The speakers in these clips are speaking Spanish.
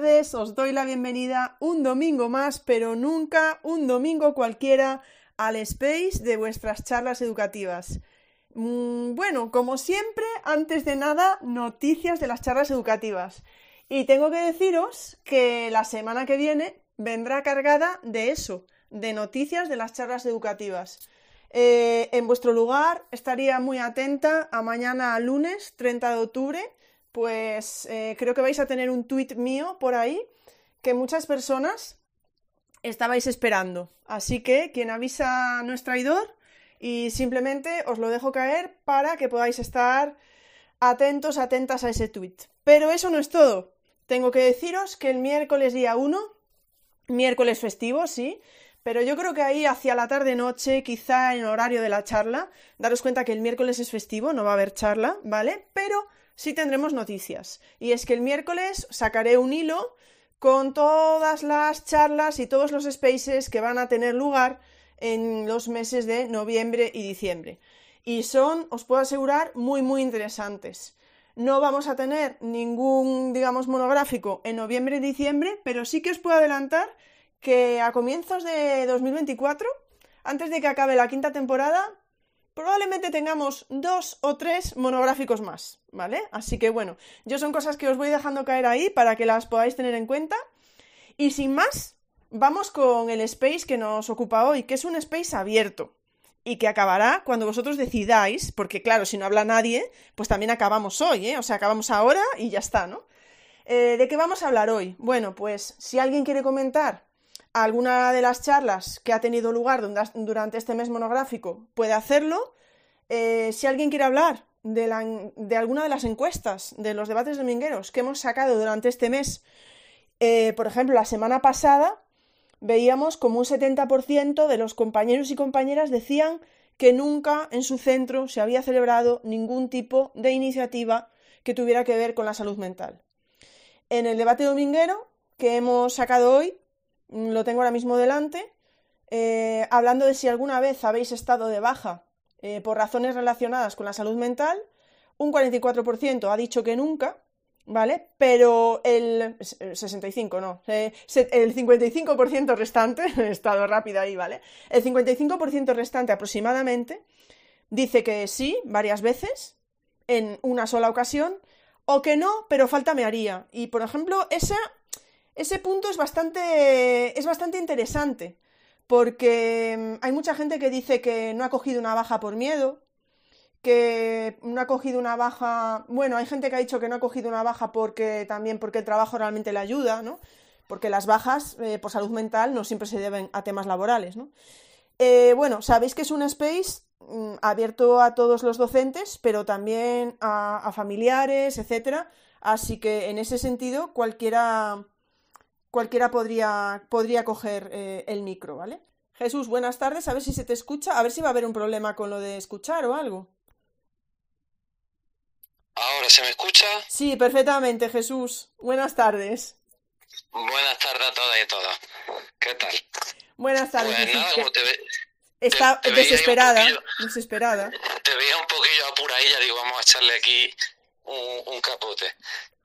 os doy la bienvenida un domingo más, pero nunca un domingo cualquiera al space de vuestras charlas educativas. Mm, bueno, como siempre, antes de nada, noticias de las charlas educativas. Y tengo que deciros que la semana que viene vendrá cargada de eso, de noticias de las charlas educativas. Eh, en vuestro lugar estaría muy atenta a mañana lunes 30 de octubre pues eh, creo que vais a tener un tuit mío por ahí que muchas personas estabais esperando. Así que quien avisa no es traidor y simplemente os lo dejo caer para que podáis estar atentos, atentas a ese tuit. Pero eso no es todo. Tengo que deciros que el miércoles día 1, miércoles festivo, sí, pero yo creo que ahí hacia la tarde-noche, quizá en horario de la charla, daros cuenta que el miércoles es festivo, no va a haber charla, ¿vale? Pero sí tendremos noticias. Y es que el miércoles sacaré un hilo con todas las charlas y todos los spaces que van a tener lugar en los meses de noviembre y diciembre. Y son, os puedo asegurar, muy, muy interesantes. No vamos a tener ningún, digamos, monográfico en noviembre y diciembre, pero sí que os puedo adelantar que a comienzos de 2024, antes de que acabe la quinta temporada, probablemente tengamos dos o tres monográficos más, ¿vale? Así que bueno, yo son cosas que os voy dejando caer ahí para que las podáis tener en cuenta. Y sin más, vamos con el space que nos ocupa hoy, que es un space abierto y que acabará cuando vosotros decidáis, porque claro, si no habla nadie, pues también acabamos hoy, ¿eh? O sea, acabamos ahora y ya está, ¿no? Eh, ¿De qué vamos a hablar hoy? Bueno, pues si alguien quiere comentar alguna de las charlas que ha tenido lugar durante este mes monográfico puede hacerlo. Eh, si alguien quiere hablar de, de, alguna de las encuestas de los debates domingueros que hemos sacado durante este mes, eh, por ejemplo, la semana pasada veíamos como un 70% de los compañeros y compañeras decían que nunca en su centro se había celebrado ningún tipo de iniciativa que tuviera que ver con la salud mental. En el debate dominguero que hemos sacado hoy, lo tengo ahora mismo delante, eh, hablando de si alguna vez habéis estado de baja eh, por razones relacionadas con la salud mental, un 44% ha dicho que nunca, ¿vale? Pero el 65, no, eh, el 55% restante, he estado rápido ahí, ¿vale? El 55% restante aproximadamente dice que sí, varias veces, en una sola ocasión, o que no, pero falta me haría. Y, por ejemplo, esa ese punto es bastante, es bastante interesante, porque mm, hay mucha gente que dice que no ha cogido una baja por miedo, que no ha cogido una baja, bueno, hay gente que ha dicho que no ha cogido una baja porque también porque el trabajo realmente le ayuda, ¿no? Porque las bajas eh, por salud mental no siempre se deben a temas laborales, ¿no? Eh, bueno, sabéis que es un space mm, abierto a todos los docentes, pero también a, a familiares, etcétera. Así que en ese sentido, cualquiera cualquiera podría, podría coger eh, el micro, ¿vale? Jesús, buenas tardes, a ver si se te escucha, a ver si va a haber un problema con lo de escuchar o algo. ¿Ahora se me escucha? Sí, perfectamente, Jesús. Buenas tardes. Buenas tardes a todas y a todas. ¿Qué tal? Buenas tardes. Pues nada, como te ve... Está desesperada, desesperada. Te veía un poquillo apuradilla, digo, vamos a echarle aquí un, capote.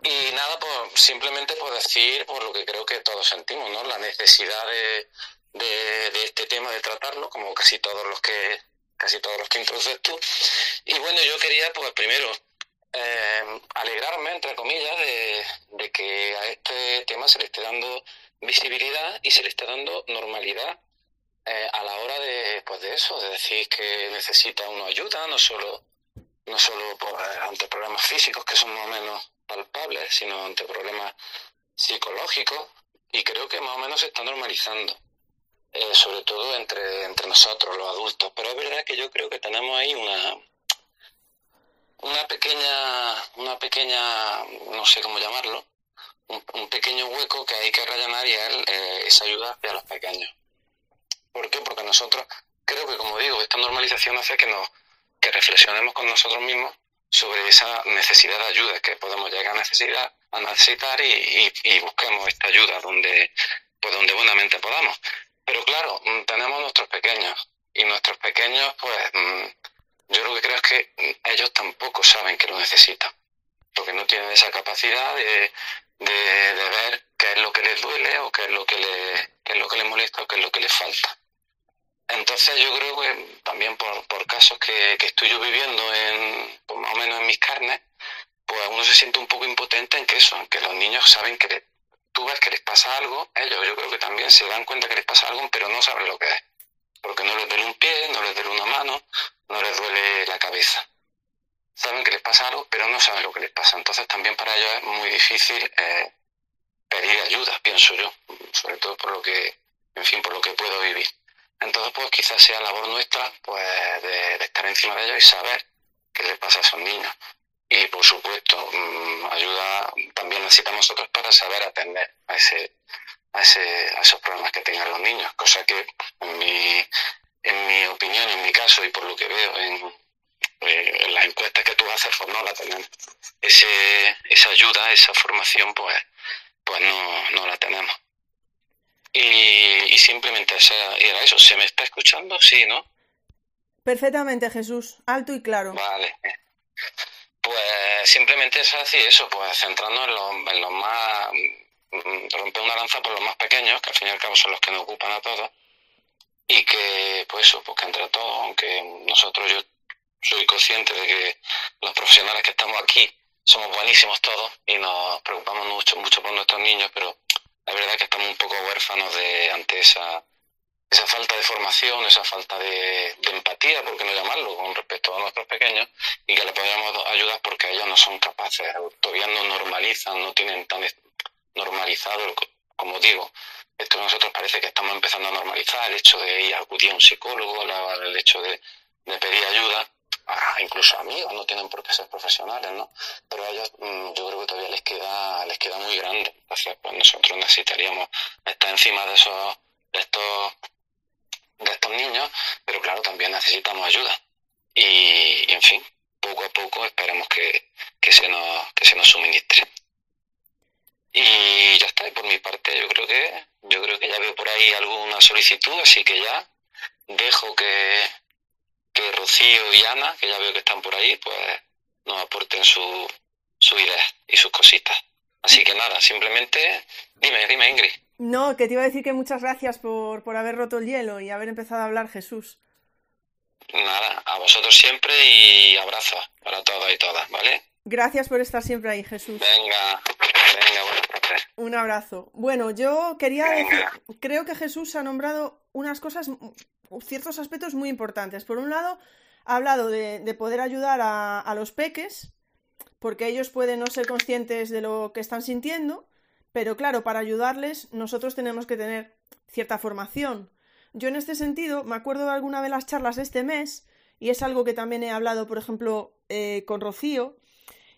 Y nada, pues simplemente por decir por lo que creo que todos sentimos, ¿no? La necesidad de, de, este tema de tratarlo, como casi todos los que casi todos los que introduces tú. Y bueno, yo quería, pues primero, eh, alegrarme, entre comillas, de, de, que a este tema se le esté dando visibilidad y se le esté dando normalidad eh, a la hora de, pues de eso, de decir que necesita una ayuda, no solo no solo eh, ante problemas físicos que son más o menos palpables, sino ante problemas psicológicos y creo que más o menos se está normalizando, eh, sobre todo entre, entre nosotros, los adultos. Pero es verdad que yo creo que tenemos ahí una una pequeña, una pequeña, no sé cómo llamarlo, un, pequeño hueco que hay que rellenar y él eh, esa ayuda hacia los pequeños. ¿Por qué? Porque nosotros, creo que como digo, esta normalización hace que nos que reflexionemos con nosotros mismos sobre esa necesidad de ayuda que podemos llegar a necesitar, a necesitar y, busquemos esta ayuda donde, pues donde buenamente podamos. Pero claro, mm, tenemos nuestros pequeños y nuestros pequeños, pues mm, yo lo que creo es que mm, ellos tampoco saben que lo necesitan, porque no tienen esa capacidad de, de, ver les duele o qué es lo que le, qué es lo que les molesta o qué es lo que les falta. Entonces yo creo que también por, por casos que, que estoy yo viviendo en, más o menos en mis carnes, pues uno se siente un poco impotente en que eso, en que los niños saben que tú ves que les pasa algo, ellos yo creo que también se dan cuenta que les pasa algo, pero no saben lo que es. Porque no les duele un pie, no les duele una mano, no les duele la cabeza. Saben que les pasa algo, pero no saben lo que les pasa. Entonces también para ellos es muy difícil eh, pedir ayuda, pienso yo, sobre todo por lo que, en fin, por lo que puedo vivir. Entonces, pues quizás sea labor nuestra, pues, de, estar encima de ellos y saber qué les pasa a esos niños. Y, por supuesto, mm, ayuda también necesitamos nosotros para saber atender a ese, a, ese, a esos problemas que tengan los niños, cosa que, en mi, en mi opinión, en mi caso y por lo que veo en, eh, las encuestas que tú haces, pues no la tenemos. Ese, esa ayuda, esa formación, pues, pues no, no la tenemos. Y, simplemente era eso. ¿Se me está escuchando? Sí, ¿no? Perfectamente, Jesús. Alto y claro. Vale. Pues simplemente es así, eso, pues centrarnos en los, en los más. Mm, romper una lanza por los más pequeños, que al fin y al cabo son los que nos ocupan a todos. Y que, pues eso, pues que entre todos, aunque nosotros yo soy consciente de que los profesionales que estamos aquí somos buenísimos todos y nos preocupamos mucho, mucho por nuestros niños, pero la verdad que estamos un poco huérfanos de ante esa, esa falta de formación, esa falta de, empatía, por qué no llamarlo, con respecto a nuestros pequeños, y que le podamos ayudar porque ellos no son capaces, todavía no normalizan, no tienen tan normalizado, como digo, esto nosotros parece que estamos empezando a normalizar, el hecho de ir a acudir a un psicólogo, el hecho de, de pedir ayuda, Ah, incluso amigos, no tienen por qué ser profesionales, ¿no? Pero a ellos mm, yo creo que todavía les queda, les queda muy grande. Entonces, pues nosotros necesitaríamos estar encima de esos, de estos, de estos niños, pero claro, también necesitamos ayuda. Y, en fin, poco a poco esperemos que, que se nos, que se nos suministre. Y ya está, y por mi parte yo creo que, yo creo que ya veo por ahí alguna solicitud, así que ya dejo que, que Rocío y Ana, que ya veo que están por ahí, pues nos aporten su, su idea y sus cositas. Así que nada, simplemente dime, dime Ingrid. No, que te iba a decir que muchas gracias por, por haber roto el hielo y haber empezado a hablar Jesús. Nada, a vosotros siempre y abrazos para todos y todas, ¿vale? Gracias por estar siempre ahí, Jesús. Venga, venga, buenas tardes. Un abrazo. Bueno, yo quería decir, creo que Jesús ha nombrado unas cosas ciertos aspectos muy importantes. Por un lado, ha hablado de, poder ayudar a, los peques, porque ellos pueden no ser conscientes de lo que están sintiendo, pero claro, para ayudarles nosotros tenemos que tener cierta formación. Yo en este sentido me acuerdo de alguna de las charlas este mes, y es algo que también he hablado, por ejemplo, eh, con Rocío,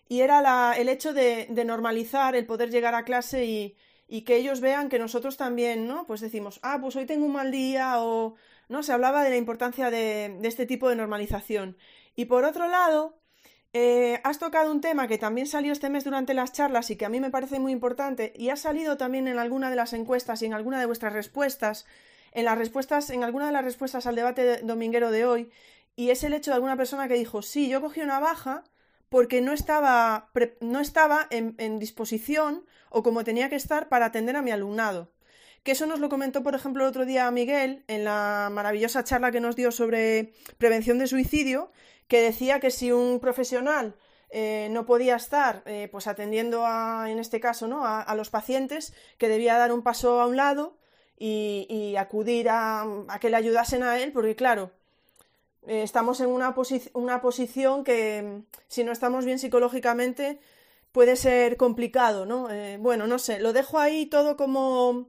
y era el hecho de, normalizar el poder llegar a clase y que ellos vean que nosotros también, ¿no? Pues decimos, ah, pues hoy tengo un mal día o ¿no? Se hablaba de la importancia de, este tipo de normalización. Y por otro lado, eh, has tocado un tema que también salió este mes durante las charlas y que a mí me parece muy importante y ha salido también en alguna de las encuestas y en alguna de vuestras respuestas, en las respuestas, en alguna de las respuestas al debate dominguero de hoy, y es el hecho de alguna persona que dijo, sí, yo cogí una baja porque no estaba, no estaba en disposición o como tenía que estar para atender a mi alumnado que eso nos lo comentó, por ejemplo, el otro día Miguel en la maravillosa charla que nos dio sobre prevención de suicidio, que decía que si un profesional eh, no podía estar eh, pues atendiendo a, en este caso, ¿no? A, los pacientes, que debía dar un paso a un lado y, acudir a, que le ayudasen a él, porque claro, eh, estamos en una, una posición que si no estamos bien psicológicamente puede ser complicado, ¿no? bueno, no sé, lo dejo ahí todo como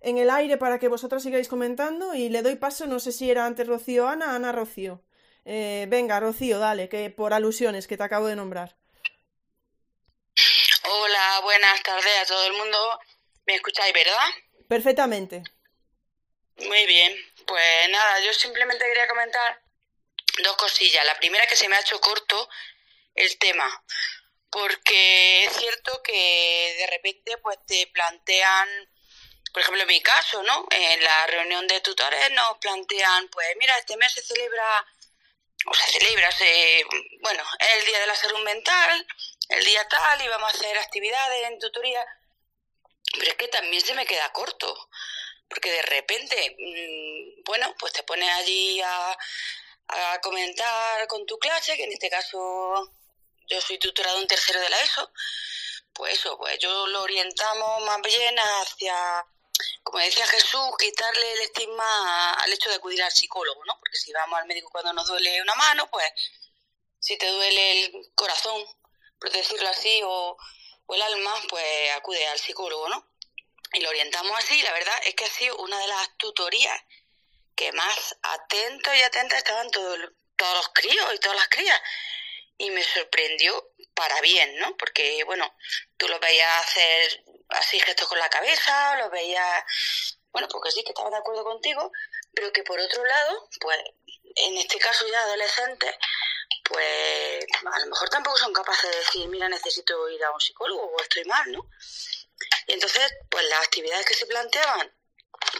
en el aire para que vosotros sigáis comentando y le doy paso, no sé si era antes Rocío Ana, Ana Rocío. Eh, venga, Rocío, dale, que por alusiones que te acabo de nombrar. Hola, buenas tardes a todo el mundo. ¿Me escucháis, verdad? Perfectamente. Muy bien, pues nada, yo simplemente quería comentar dos cosillas. La primera que se me ha hecho corto el tema, porque es cierto que de repente pues te plantean por ejemplo, en mi caso, ¿no? En la reunión de tutores nos plantean, pues mira, este mes se celebra, o se celebra, se, bueno, el Día de la Salud Mental, el día tal, y vamos a hacer actividades en tutoría. pero es que también se me queda corto, porque de repente, mm, bueno, pues te pones allí a, a comentar con tu clase, que en este caso yo soy tutora de un tercero de la ESO, pues eso, pues yo lo orientamos más bien hacia, como decía Jesús, quitarle el estigma al hecho de acudir al psicólogo, ¿no? Porque si vamos al médico cuando nos duele una mano, pues si te duele el corazón, por decirlo así, o, el alma, pues acude al psicólogo, ¿no? Y lo orientamos así, la verdad es que ha sido una de las tutorías que más atentos y atentas estaban todos los críos y todas las crías y me sorprendió para bien, ¿no? Porque, bueno, tú lo veías hacer así gestos con la cabeza, lo veías, bueno, porque sí que estaba de acuerdo contigo, pero que por otro lado, pues, en este caso ya adolescentes, pues a lo mejor tampoco son capaces de decir, mira, necesito ir a un psicólogo o estoy mal, ¿no? Y entonces, pues las actividades que se planteaban,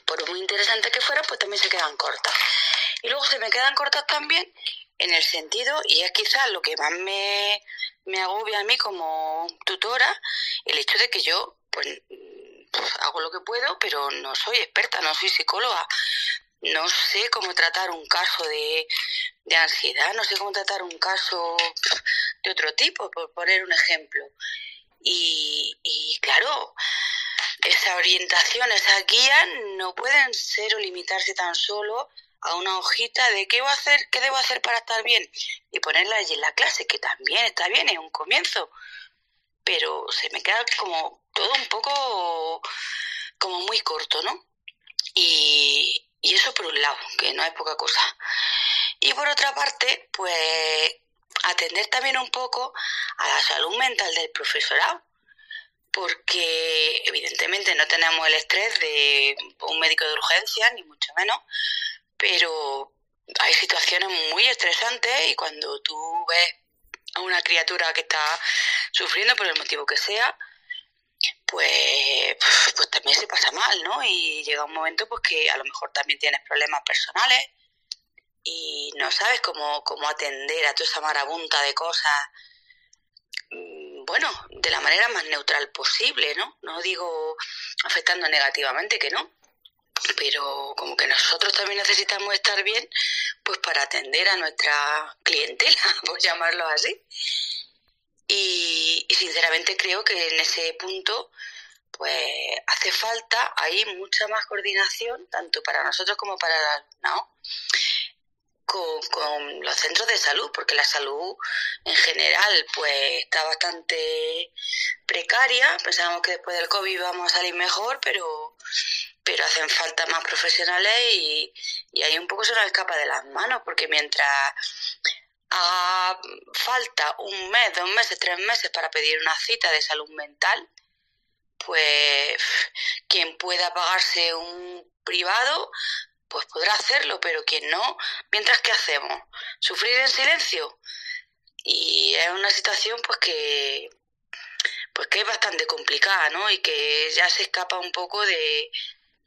por muy interesantes que fueran, pues también se quedan cortas. Y luego se me quedan cortas también en el sentido, y es quizás lo que más me, me agobia a mí como tutora, el hecho de que yo pues hago lo que puedo, pero no soy experta, no soy psicóloga, no sé cómo tratar un caso de, de ansiedad, no sé cómo tratar un caso de otro tipo, por poner un ejemplo. Y, y claro, esa orientación, esas guías no pueden ser o limitarse tan solo a una hojita de qué voy a hacer, qué debo hacer para estar bien y ponerla allí en la clase, que también está bien, es un comienzo, pero se me queda como todo un poco como muy corto, ¿no? Y, eso por un lado, que no es poca cosa. Y por otra parte, pues atender también un poco a la salud mental del profesorado, porque evidentemente no tenemos el estrés de un médico de urgencia, ni mucho menos, pero hay situaciones muy estresantes y cuando tú ves a una criatura que está sufriendo por el motivo que sea, pues, pues también se pasa mal, ¿no? Y llega un momento pues que a lo mejor también tienes problemas personales y no sabes cómo, cómo atender a toda esa marabunta de cosas, mm, bueno, de la manera más neutral posible, ¿no? No digo afectando negativamente, que no, pero como que nosotros también necesitamos estar bien pues para atender a nuestra clientela, por llamarlo así. Y, sinceramente creo que en ese punto pues hace falta ahí mucha más coordinación, tanto para nosotros como para el alumnado, con, con, los centros de salud, porque la salud en general pues está bastante precaria. Pensábamos que después del COVID íbamos a salir mejor, pero pero hacen falta más profesionales y, y ahí un poco se nos escapa de las manos, porque mientras haga falta un mes, dos meses, tres meses para pedir una cita de salud mental, pues quien pueda pagarse un privado, pues podrá hacerlo, pero quien no, mientras que hacemos, sufrir en silencio. Y es una situación pues que pues que es bastante complicada, ¿no? Y que ya se escapa un poco de,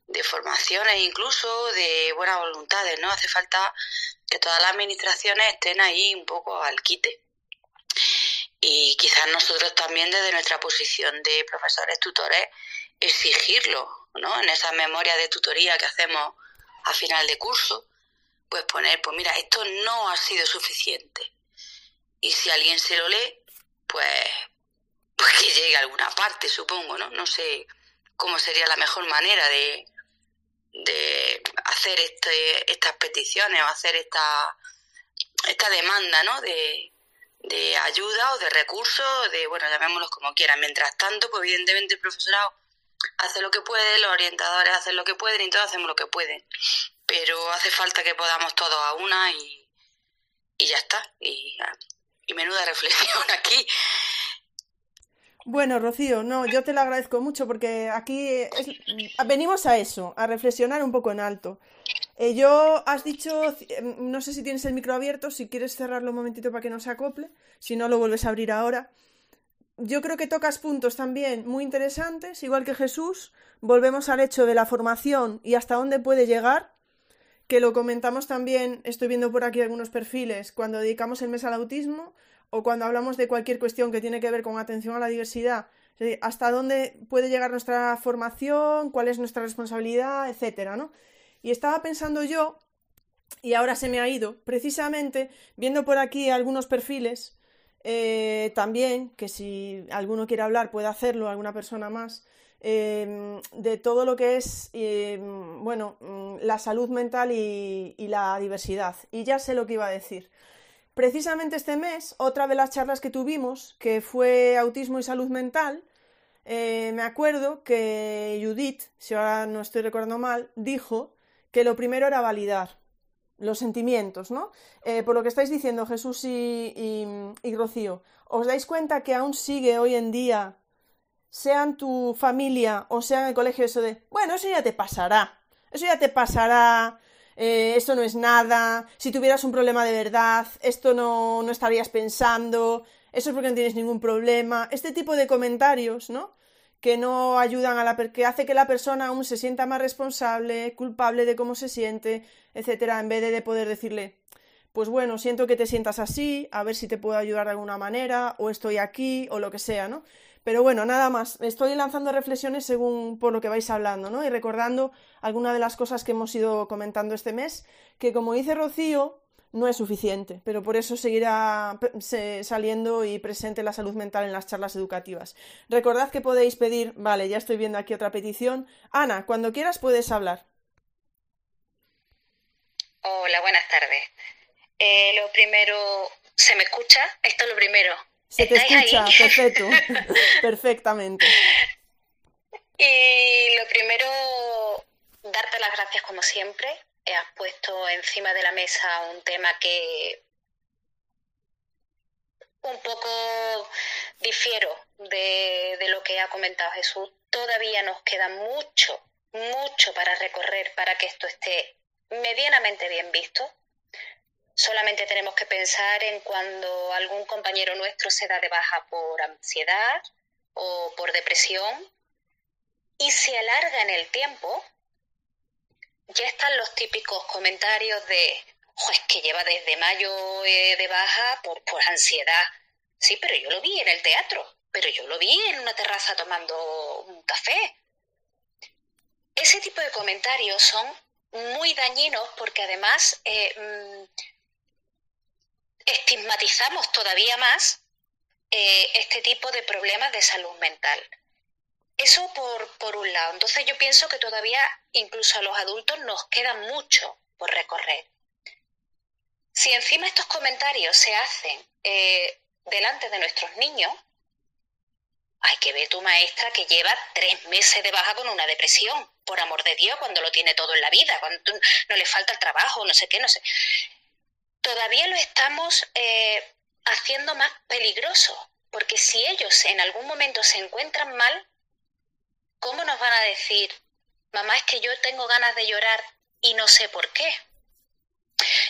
de formaciones incluso, de buenas voluntades, ¿no? Hace falta que todas las administraciones estén ahí un poco al quite. Y quizás nosotros también desde nuestra posición de profesores tutores exigirlo, ¿no? En esa memoria de tutoría que hacemos a final de curso, pues poner, pues mira, esto no ha sido suficiente. Y si alguien se lo lee, pues, pues que llegue a alguna parte, supongo, ¿no? No sé cómo sería la mejor manera de, de hacer este, estas peticiones o hacer esta, esta demanda ¿no? de, de ayuda o de recursos, de, bueno, llamémoslos como quieran. Mientras tanto, pues evidentemente el profesorado hace lo que puede, los orientadores hacen lo que pueden y todos hacemos lo que pueden. Pero hace falta que podamos todos a una y, y ya está. Y, menuda reflexión aquí. Bueno, Rocío, no, yo te lo agradezco mucho porque aquí venimos a eso, a reflexionar un poco en alto. Eh, yo has dicho, em, no sé si tienes el micro abierto, si quieres cerrarlo un momentito para que no se acople, si no lo vuelves a abrir ahora. Yo creo que tocas puntos también muy interesantes, igual que Jesús. Volvemos al hecho de la formación y hasta dónde puede llegar, que lo comentamos también, estoy viendo por aquí algunos perfiles, cuando dedicamos el mes al autismo, o cuando hablamos de cualquier cuestión que tiene que ver con atención a la diversidad hasta dónde puede llegar nuestra formación, cuál es nuestra responsabilidad, etcétera, ¿no? Y estaba pensando yo, y ahora se me ha ido, precisamente viendo por aquí algunos perfiles, eh, también, que si alguno quiere hablar puede hacerlo, alguna persona más, em, de todo lo que es, em, bueno, mm, la salud mental y la diversidad. Y ya sé lo que iba a decir. Precisamente este mes, otra de las charlas que tuvimos, que fue autismo y salud mental, eh, me acuerdo que Judith, si ahora no estoy recordando mal, dijo que lo primero era validar los sentimientos, ¿no? Eh, por lo que estáis diciendo, Jesús y, Rocío, ¿os dais cuenta que aún sigue hoy en día, sean tu familia o sea en el colegio, eso de, bueno, eso ya te pasará, eso ya te pasará, eh, esto no es nada, si tuvieras un problema de verdad, esto no, no estarías pensando, eso es porque no tienes ningún problema, este tipo de comentarios, ¿no? Que no ayudan a la que hace que la persona aún se sienta más responsable, culpable de cómo se siente, etcétera, en vez de, de poder decirle, pues bueno, siento que te sientas así, a ver si te puedo ayudar de alguna manera, o estoy aquí, o lo que sea, ¿no? Pero bueno, nada más. Estoy lanzando reflexiones según por lo que vais hablando, ¿no? Y recordando algunas de las cosas que hemos ido comentando este mes, que como dice Rocío, no es suficiente, pero por eso seguirá saliendo y presente la salud mental en las charlas educativas. Recordad que podéis pedir, vale, ya estoy viendo aquí otra petición. Ana, cuando quieras puedes hablar. Hola, buenas tardes. Eh, lo primero, ¿se me escucha? Esto es lo primero. Se te escucha, perfecto, perfectamente. Y lo primero, darte las gracias como siempre. Has puesto encima de la mesa un tema que un poco difiero de, de lo que ha comentado Jesús. Todavía nos queda mucho, mucho para recorrer para que esto esté medianamente bien visto Solamente tenemos que pensar en cuando algún compañero nuestro se da de baja por ansiedad o por depresión y se alarga en el tiempo, ya están los típicos comentarios de, que lleva desde mayo eh, de baja por, por ansiedad. Sí, pero yo lo vi en el teatro, pero yo lo vi en una terraza tomando un café. Ese tipo de comentarios son muy dañinos porque además eh, mm, estigmatizamos todavía más eh, este tipo de problemas de salud mental. Eso por, por un lado. Entonces yo pienso que todavía incluso a los adultos nos queda mucho por recorrer. Si encima estos comentarios se hacen eh, delante de nuestros niños, hay que ver tu maestra que lleva tres meses de baja con una depresión, por amor de Dios, cuando lo tiene todo en la vida, cuando no le falta el trabajo, no sé qué, no sé todavía lo estamos eh, haciendo más peligroso, porque si ellos en algún momento se encuentran mal, ¿cómo nos van a decir, mamá, es que yo tengo ganas de llorar y no sé por qué?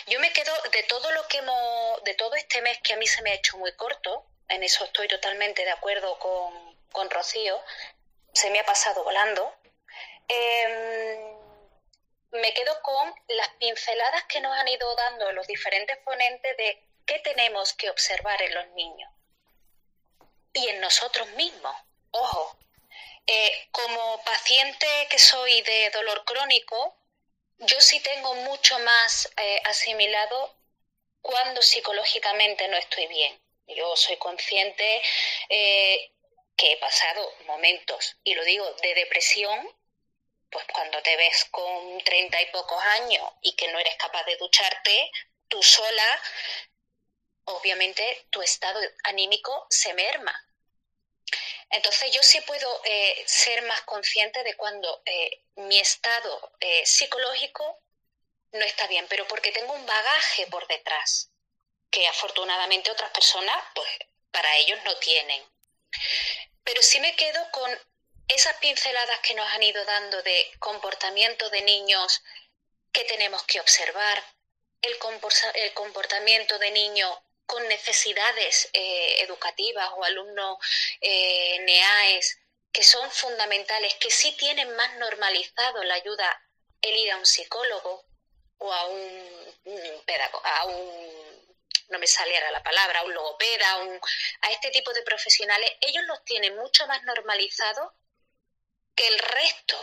Yo me quedo de todo lo que hemos, de todo este mes que a mí se me ha hecho muy corto, en eso estoy totalmente de acuerdo con, con Rocío, se me ha pasado volando. Eh, me quedo con las pinceladas que nos han ido dando los diferentes ponentes de qué tenemos que observar en los niños y en nosotros mismos. Ojo, eh, como paciente que soy de dolor crónico, yo sí tengo mucho más eh, asimilado cuando psicológicamente no estoy bien. Yo soy consciente eh, que he pasado momentos, y lo digo, de depresión pues cuando te ves con treinta y pocos años y que no eres capaz de ducharte, tú sola, obviamente tu estado anímico se merma. Entonces yo sí puedo eh, ser más consciente de cuando eh, mi estado eh, psicológico no está bien, pero porque tengo un bagaje por detrás, que afortunadamente otras personas, pues para ellos no tienen. Pero sí me quedo con esas pinceladas que nos han ido dando de comportamiento de niños que tenemos que observar, el, comportamiento de niños con necesidades eh, educativas o alumnos eh, NEAES que son fundamentales, que sí tienen más normalizado la ayuda, el ir a un psicólogo o a un, a un no me sale ahora la palabra, a un logopeda, un, a este tipo de profesionales, ellos los tienen mucho más normalizados que el resto.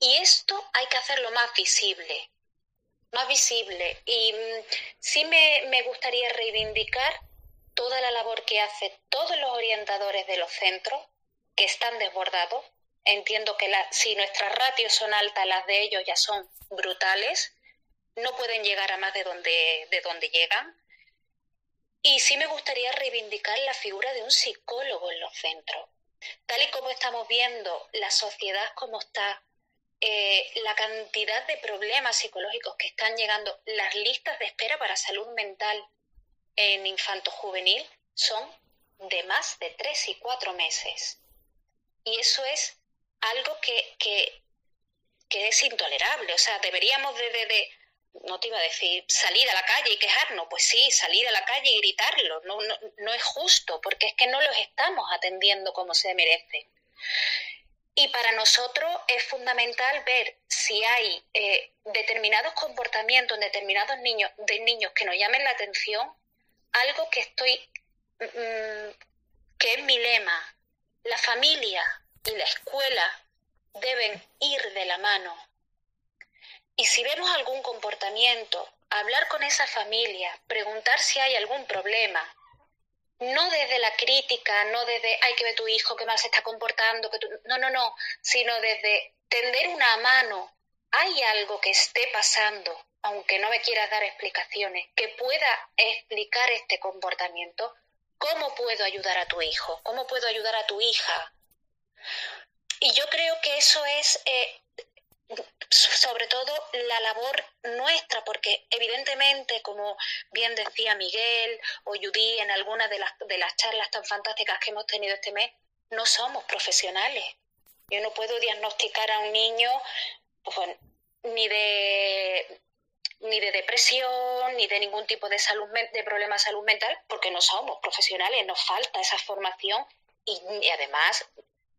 Y esto hay que hacerlo más visible, más visible. Y mm, sí me, me gustaría reivindicar toda la labor que hacen todos los orientadores de los centros, que están desbordados. Entiendo que si nuestras ratios son altas, las de ellos ya son brutales. No pueden llegar a más de donde, de donde llegan. Y sí me gustaría reivindicar la figura de un psicólogo en los centros. Tal y como estamos viendo la sociedad como está, eh, la cantidad de problemas psicológicos que están llegando, las listas de espera para salud mental en infanto juvenil son de más de tres y cuatro meses. Y eso es algo que, que, es intolerable. O sea, deberíamos de, de, no te iba a decir salir a la calle y quejarnos, pues sí, salir a la calle y gritarlo. No, no, no es justo, porque es que no los estamos atendiendo como se merece. Y para nosotros es fundamental ver si hay eh, determinados comportamientos en determinados niños, de niños que nos llamen la atención algo que estoy, mm, que es mi lema. La familia y la escuela deben ir de la mano. Y si vemos algún comportamiento, hablar con esa familia, preguntar si hay algún problema, no desde la crítica, no desde, hay que ver tu hijo que mal se está comportando, que no, no, no, sino desde tender una mano, hay algo que esté pasando, aunque no me quieras dar explicaciones, que pueda explicar este comportamiento, ¿cómo puedo ayudar a tu hijo? ¿Cómo puedo ayudar a tu hija? Y yo creo que eso es eh, sobre todo la labor nuestra, porque evidentemente, como bien decía Miguel o Judy en algunas de las, de las charlas tan fantásticas que hemos tenido este mes, no somos profesionales. Yo no puedo diagnosticar a un niño pues, ni de ni de depresión, ni de ningún tipo de, salud, de problema de salud mental, porque no somos profesionales, nos falta esa formación y, además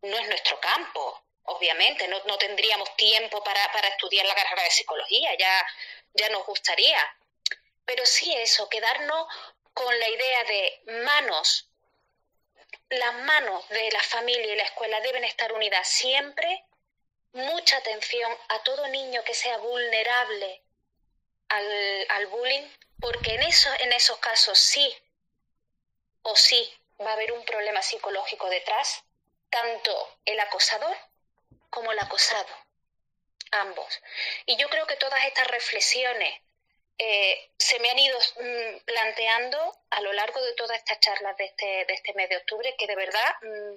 no es nuestro campo, obviamente, no, no tendríamos tiempo para, para, estudiar la carrera de psicología, ya, ya nos gustaría. Pero sí eso, quedarnos con la idea de manos, las manos de la familia y la escuela deben estar unidas siempre, mucha atención a todo niño que sea vulnerable al, al bullying, porque en, eso, en esos casos sí o sí va a haber un problema psicológico detrás, tanto el acosador como el acosado, ambos. Y yo creo que todas estas reflexiones eh, se me han ido mm, planteando a lo largo de todas estas charlas de este, de este mes de octubre, que de verdad mm,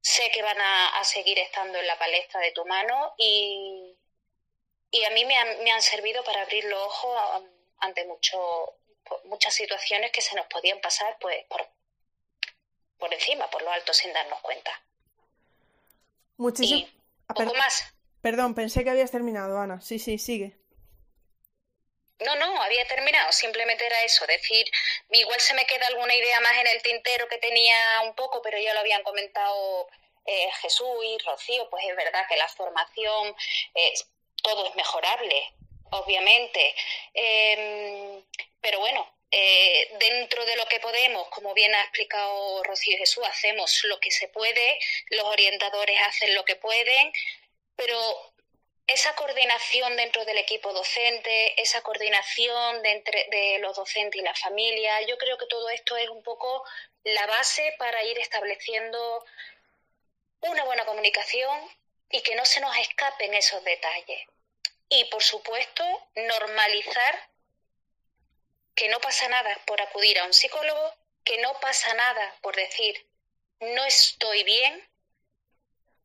sé que van a, seguir estando en la palestra de tu mano y, y a mí me han, me han servido para abrir los ojos ante mucho, muchas situaciones que se nos podían pasar pues, por, por encima, por lo alto, sin darnos cuenta. Muchísimo. Ah, poco más. Perdón, pensé que habías terminado, Ana. Sí, sí, sigue. No, no, había terminado. Simplemente era eso, decir, igual se me queda alguna idea más en el tintero que tenía un poco, pero ya lo habían comentado eh, Jesús y Rocío, pues es verdad que la formación, eh, todo es mejorable, obviamente. Em, pero bueno, eh, dentro de lo que podemos, como bien ha explicado Rocío Jesús, hacemos lo que se puede, los orientadores hacen lo que pueden, pero esa coordinación dentro del equipo docente, esa coordinación de, entre, de los docentes y la familia, yo creo que todo esto es un poco la base para ir estableciendo una buena comunicación y que no se nos escapen esos detalles. Y, por supuesto, normalizar que no pasa nada por acudir a un psicólogo, que no pasa nada por decir no estoy bien,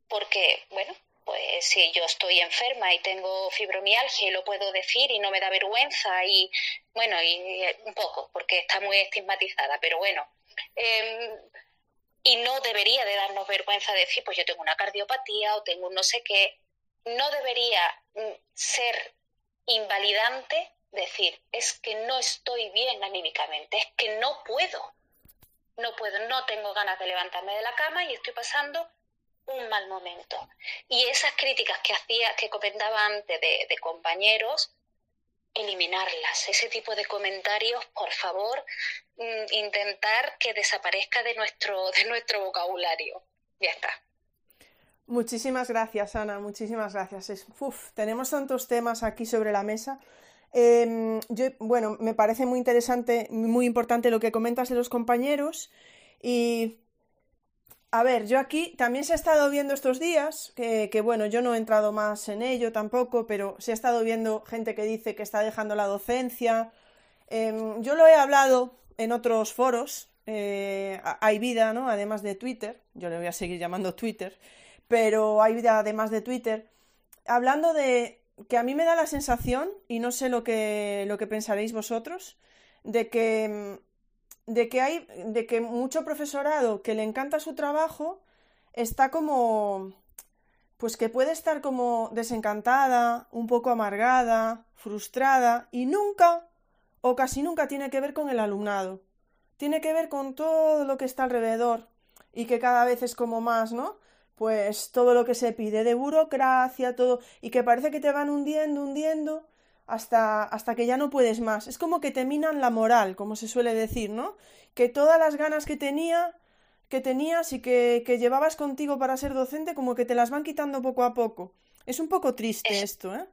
porque, bueno, pues si yo estoy enferma y tengo fibromialgia y lo puedo decir y no me da vergüenza y, bueno, y un poco, porque está muy estigmatizada, pero bueno. Em, y no debería de darnos vergüenza decir, pues yo tengo una cardiopatía o tengo un no sé qué. No debería mm, ser invalidante decir, es que no estoy bien anímicamente, es que no puedo, no puedo, no tengo ganas de levantarme de la cama y estoy pasando un mal momento. Y esas críticas que hacía, que comentaba antes de, compañeros, eliminarlas. Ese tipo de comentarios, por favor, mm, intentar que desaparezca de nuestro, de nuestro vocabulario. Ya está. Muchísimas gracias, Ana, muchísimas gracias. tenemos tantos temas aquí sobre la mesa. Em, yo, bueno, me parece muy interesante, muy importante lo que comentas de los compañeros. Y, a ver, yo aquí también se ha estado viendo estos días, que, bueno, yo no he entrado más en ello tampoco, pero se ha estado viendo gente que dice que está dejando la docencia. Em, yo lo he hablado en otros foros, eh, hay vida, ¿no? Además de Twitter, yo le voy a seguir llamando Twitter pero hay vida además de Twitter, hablando de que a mí me da la sensación, y no sé lo que, lo que pensaréis vosotros, de que, de que hay, de que mucho profesorado que le encanta su trabajo está como, pues que puede estar como desencantada, un poco amargada, frustrada, y nunca, o casi nunca tiene que ver con el alumnado. Tiene que ver con todo lo que está alrededor y que cada vez es como más, ¿no? Pues todo lo que se pide de burocracia, todo, y que parece que te van hundiendo, hundiendo, hasta, hasta que ya no puedes más. Es como que te minan la moral, como se suele decir, ¿no? Que todas las ganas que tenía, que tenías y que, que llevabas contigo para ser docente, como que te las van quitando poco a poco. Es un poco triste esto, ¿eh?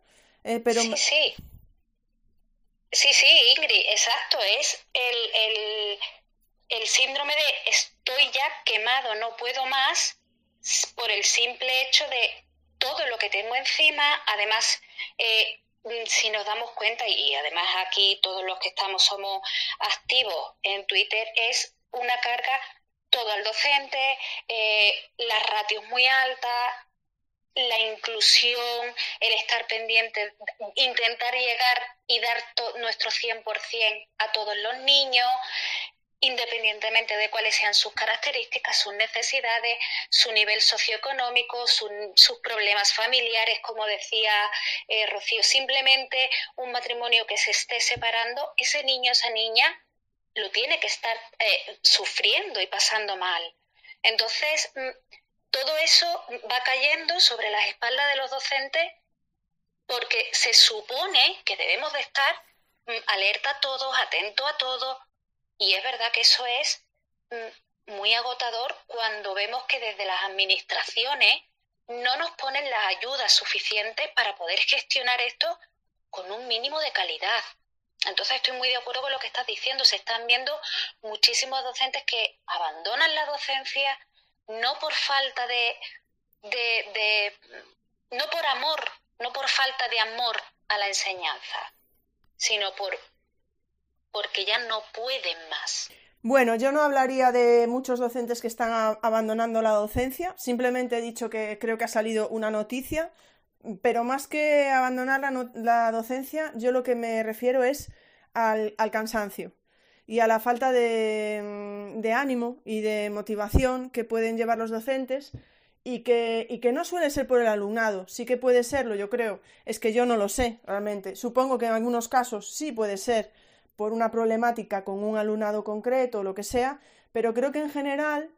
¿eh? pero... Sí, sí. Sí, sí, Ingrid, exacto. Es el, el, el síndrome de estoy ya quemado, no puedo más por el simple hecho de todo lo que tengo encima, además, eh, si nos damos cuenta, y además aquí todos los que estamos somos activos en Twitter, es una carga todo al docente, eh, las ratios muy altas, la inclusión, el estar pendiente, intentar llegar y dar nuestro 100% a todos los niños, independientemente de cuáles sean sus características, sus necesidades, su nivel socioeconómico, sus problemas familiares, como decía eh, Rocío, simplemente un matrimonio que se esté separando, ese niño, esa niña, lo tiene que estar eh, sufriendo y pasando mal. Entonces, mm, todo eso va cayendo sobre las espaldas de los docentes porque se supone que debemos de estar mm, alerta a todos, atentos a todos, y es verdad que eso es mm, muy agotador cuando vemos que desde las administraciones no nos ponen las ayudas suficientes para poder gestionar esto con un mínimo de calidad. Entonces estoy muy de acuerdo con lo que estás diciendo. Se están viendo muchísimos docentes que abandonan la docencia no por falta de, de, de no por amor, no por falta de amor a la enseñanza, sino por porque ya no pueden más. Bueno, yo no hablaría de muchos docentes que están abandonando la docencia, simplemente he dicho que creo que ha salido una noticia, pero más que abandonar la, docencia, yo lo que me refiero es al, cansancio y a la falta de, de, ánimo y de motivación que pueden llevar los docentes y que, y que no suele ser por el alumnado, sí que puede serlo, yo creo, es que yo no lo sé realmente, supongo que en algunos casos sí puede ser, por una problemática con un alumnado concreto o lo que sea, pero creo que en general,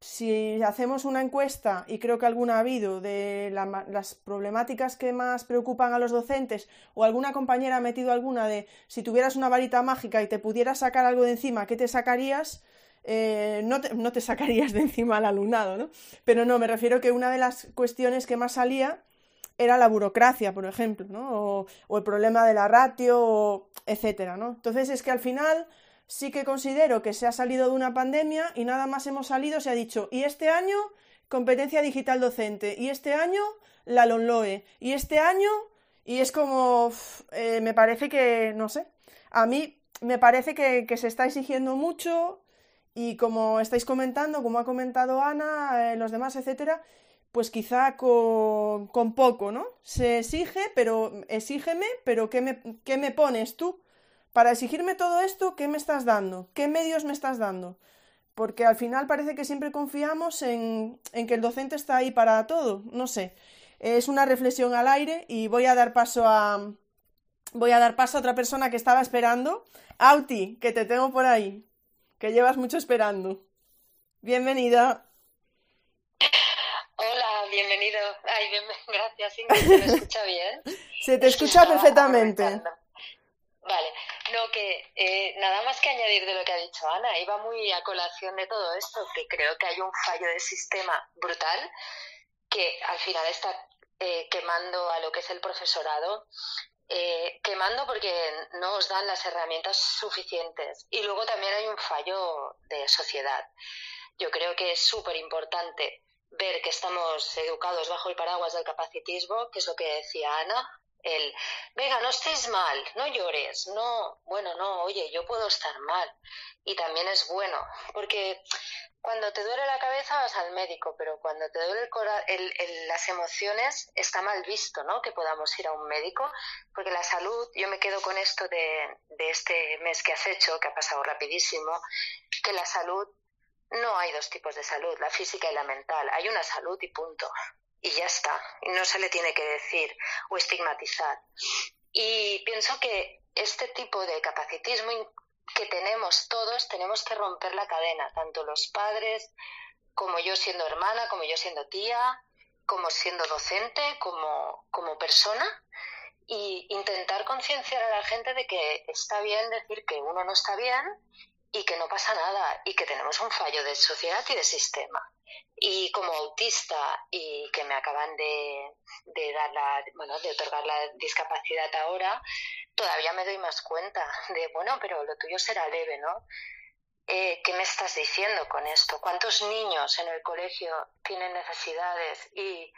si hacemos una encuesta, y creo que alguna ha habido, de las problemáticas que más preocupan a los docentes, o alguna compañera ha metido alguna de si tuvieras una varita mágica y te pudieras sacar algo de encima, ¿qué te sacarías? Eh, no, te, no, te, sacarías de encima al alumnado, ¿no? Pero no, me refiero que una de las cuestiones que más salía era la burocracia, por ejemplo, ¿no? O, el problema de la ratio, etcétera, ¿no? Entonces es que al final sí que considero que se ha salido de una pandemia y nada más hemos salido, se ha dicho, y este año competencia digital docente, y este año la LONLOE, y este año, y es como, eh, me parece que, no sé, a mí me parece que, que, se está exigiendo mucho y como estáis comentando, como ha comentado Ana, eh, los demás, etcétera, pues quizá con, poco, ¿no? Se exige, pero exígeme, pero ¿qué me, ¿qué me pones tú? Para exigirme todo esto, ¿qué me estás dando? ¿Qué medios me estás dando? Porque al final parece que siempre confiamos en, en que el docente está ahí para todo. No sé. Es una reflexión al aire y voy a dar paso a. Voy a dar paso a otra persona que estaba esperando. Auti, que te tengo por ahí. Que llevas mucho esperando. Bienvenida. Hola, bienvenido. Ay, bien, gracias, ¿Se me escucha bien? Se te escucha perfectamente. Vale, no, que eh, nada más que añadir de lo que ha dicho Ana, iba muy a colación de todo esto, que creo que hay un fallo de sistema brutal que al final está eh, quemando a lo que es el profesorado, eh, quemando porque no os dan las herramientas suficientes. Y luego también hay un fallo de sociedad. Yo creo que es súper importante ver que estamos educados bajo el paraguas del capacitismo, que es lo que decía Ana, el, venga, no estés mal, no llores, no, bueno, no, oye, yo puedo estar mal. Y también es bueno, porque cuando te duele la cabeza vas al médico, pero cuando te duele el, el, las emociones está mal visto, ¿no? Que podamos ir a un médico, porque la salud, yo me quedo con esto de, de este mes que has hecho, que ha pasado rapidísimo, que la salud no hay dos tipos de salud, la física y la mental. Hay una salud y punto y ya está. No se le tiene que decir o estigmatizar. Y pienso que este tipo de capacitismo que tenemos todos, tenemos que romper la cadena, tanto los padres como yo siendo hermana, como yo siendo tía, como siendo docente, como, como persona, y intentar concienciar a la gente de que está bien decir que uno no está bien y que no pasa nada y que tenemos un fallo de sociedad y de sistema. Y como autista y que me acaban de, dar la, bueno, de otorgar la discapacidad ahora, todavía me doy más cuenta de, bueno, pero lo tuyo será leve, ¿no? Eh, ¿Qué me estás diciendo con esto? ¿Cuántos niños en el colegio tienen necesidades y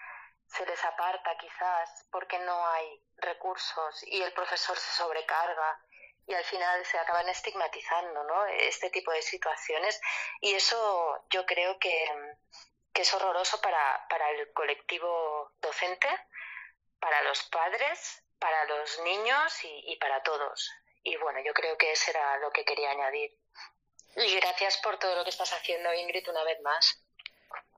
se les aparta quizás porque no hay recursos y el profesor se sobrecarga y al final se acaban estigmatizando ¿no? este tipo de situaciones y eso yo creo que, es horroroso para, para el colectivo docente, para los padres, para los niños y, para todos. Y bueno, yo creo que eso era lo que quería añadir. Y gracias por todo lo que estás haciendo, Ingrid, una vez más.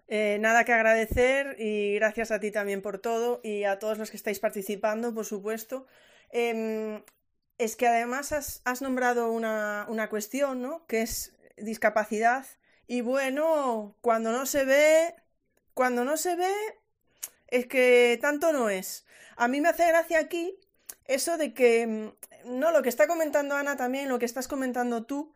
Eh, nada que agradecer y gracias a ti también por todo y a todos los que estáis participando, por supuesto. Em, es que además has, nombrado una, cuestión, ¿no? Que es discapacidad. Y bueno, cuando no se ve, cuando no se ve, es que tanto no es. A mí me hace gracia aquí eso de que, mm, no, lo que está comentando Ana también, lo que estás comentando tú,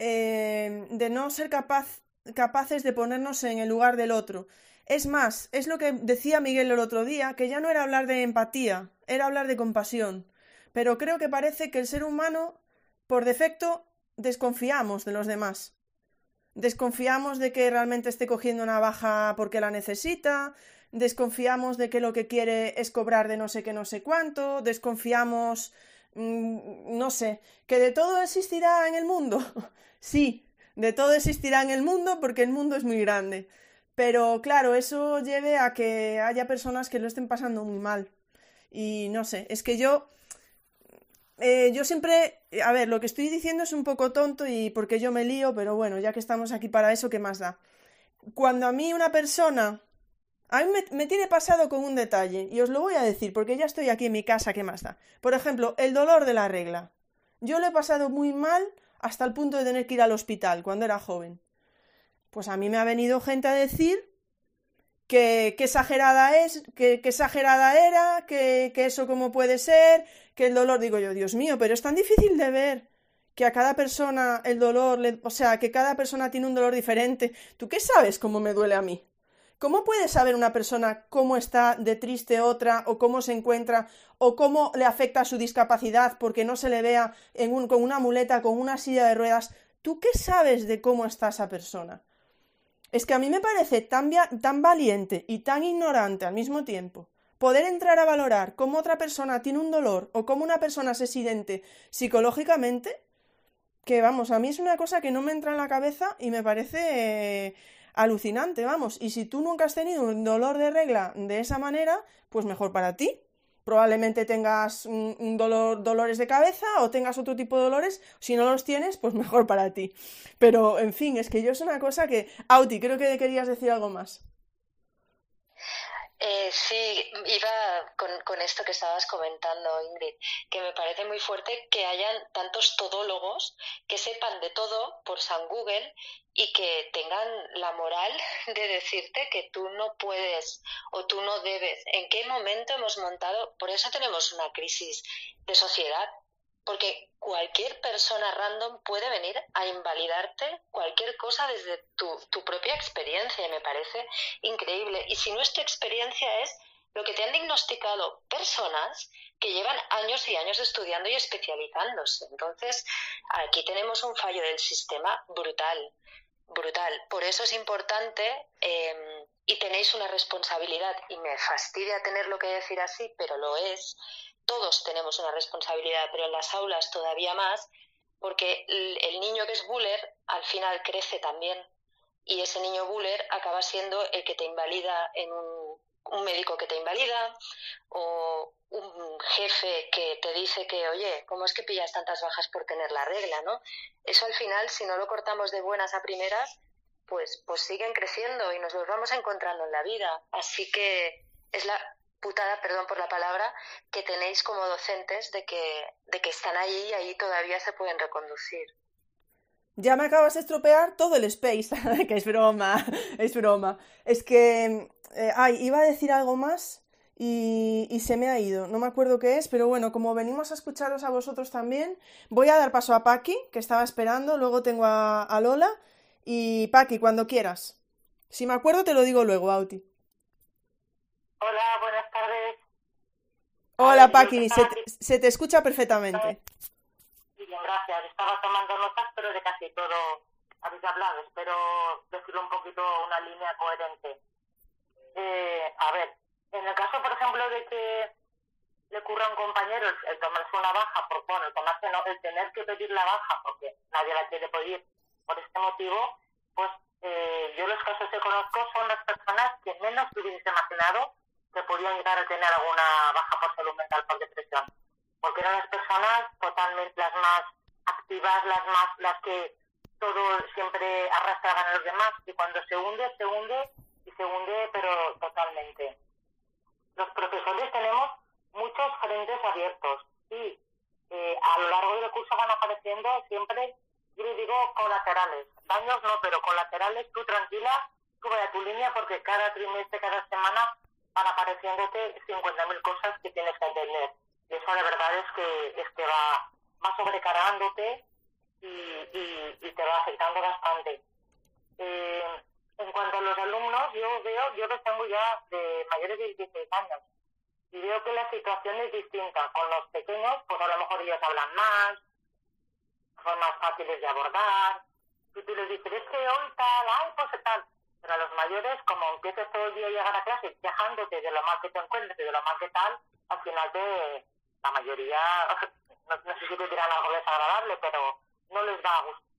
eh, de no ser capaz, capaces de ponernos en el lugar del otro. Es más, es lo que decía Miguel el otro día, que ya no era hablar de empatía, era hablar de compasión pero creo que parece que el ser humano, por defecto, desconfiamos de los demás. Desconfiamos de que realmente esté cogiendo una baja porque la necesita, desconfiamos de que lo que quiere es cobrar de no sé qué, no sé cuánto, desconfiamos, mm, no sé, que de todo existirá en el mundo. sí, de todo existirá en el mundo porque el mundo es muy grande. Pero claro, eso lleve a que haya personas que lo estén pasando muy mal. Y no sé, es que yo eh, yo siempre, a ver, lo que estoy diciendo es un poco tonto y porque yo me lío, pero bueno, ya que estamos aquí para eso, ¿qué más da? Cuando a mí una persona, a mí me, tiene pasado con un detalle, y os lo voy a decir porque ya estoy aquí en mi casa, ¿qué más da? Por ejemplo, el dolor de la regla. Yo lo he pasado muy mal hasta el punto de tener que ir al hospital cuando era joven. Pues a mí me ha venido gente a decir que, exagerada es, que, exagerada era, que, que, eso cómo puede ser, que el dolor, digo yo, Dios mío, pero es tan difícil de ver que a cada persona el dolor, o sea, que cada persona tiene un dolor diferente. ¿Tú qué sabes cómo me duele a mí? ¿Cómo puede saber una persona cómo está de triste otra, o cómo se encuentra, o cómo le afecta su discapacidad porque no se le vea con una muleta, con una silla de ruedas? ¿Tú qué sabes de cómo está esa persona? Es que a mí me parece tan, valiente y tan ignorante al mismo tiempo poder entrar a valorar cómo otra persona tiene un dolor o cómo una persona se siente psicológicamente, que vamos, a mí es una cosa que no me entra en la cabeza y me parece eh, alucinante, vamos. Y si tú nunca has tenido un dolor de regla de esa manera, pues mejor para ti probablemente tengas un, dolor, dolores de cabeza o tengas otro tipo de dolores. Si no los tienes, pues mejor para ti. Pero, en fin, es que yo es una cosa que... Auti, creo que querías decir algo más. Eh, sí, iba con, con, esto que estabas comentando, Ingrid, que me parece muy fuerte que hayan tantos todólogos que sepan de todo por San Google y que tengan la moral de decirte que tú no puedes o tú no debes. ¿En qué momento hemos montado? Por eso tenemos una crisis de sociedad, porque cualquier persona random puede venir a invalidarte cualquier cosa desde tu, tu propia experiencia y me parece increíble. Y si nuestra experiencia es lo que te han diagnosticado personas que llevan años y años estudiando y especializándose. Entonces, aquí tenemos un fallo del sistema brutal, brutal. Por eso es importante em, y tenéis una responsabilidad, y me fastidia tenerlo que decir así, pero lo es. Todos tenemos una responsabilidad, pero en las aulas todavía más, porque el niño que es buller al final crece también. Y ese niño buller acaba siendo el que te invalida en un un médico que te invalida o un jefe que te dice que, oye, ¿cómo es que pillas tantas bajas por tener la regla, no? Eso al final, si no lo cortamos de buenas a primeras, pues, pues siguen creciendo y nos los vamos encontrando en la vida. Así que es la putada, perdón por la palabra, que tenéis como docentes de que, de que están ahí y ahí todavía se pueden reconducir. Ya me acabas de estropear todo el space, que es broma, es broma. Es que eh, ay, iba a decir algo más y, se me ha ido. No me acuerdo qué es, pero bueno, como venimos a escucharos a vosotros también, voy a dar paso a Paqui, que estaba esperando, luego tengo a, Lola y Paqui, cuando quieras. Si me acuerdo te lo digo luego, Auti. Hola, buenas tardes. Hola, Paqui, se te, escucha perfectamente. Bien, gracias. Estaba tomando notas, pero de casi todo habéis hablado. Espero decirlo un poquito una línea coherente. Eh, a ver, en el caso, por ejemplo, de que le ocurra a un compañero el, tomarse una baja, por, bueno, el tomarse no, el tener que pedir la baja porque nadie la quiere pedir por este motivo, pues eh, yo los casos que conozco son las personas que menos te hubieses imaginado que podían llegar a tener alguna baja por salud mental por depresión. Porque eran las personas totalmente las más activas, las más, las que todo siempre arrastraban a los demás y cuando se hunde, se hunde y se hunde, pero totalmente. Los profesores tenemos muchos frentes abiertos y eh, a lo largo del curso van apareciendo siempre, yo le digo, colaterales. Daños no, pero colaterales, tú tranquila, tú vaya a tu línea porque cada trimestre, cada semana van apareciéndote 50.000 cosas que tienes que entender. Y eso de verdad es que, es que va, va sobrecargándote y, y, y te va afectando bastante. Eh, en cuanto a los alumnos, yo veo, yo los tengo ya de mayores de 16 años y veo que la situación es distinta. Con los pequeños, pues a lo mejor ellos hablan más, son más fáciles de abordar. Y tú les dices, es que hoy tal, ay, pues tal. Pero a los mayores, como empiezas todo el día a llegar a clase quejándote de lo mal que te encuentres y de lo mal que tal, al final te, la mayoría, no, no sé si te dirán algo desagradable, pero no les da gusto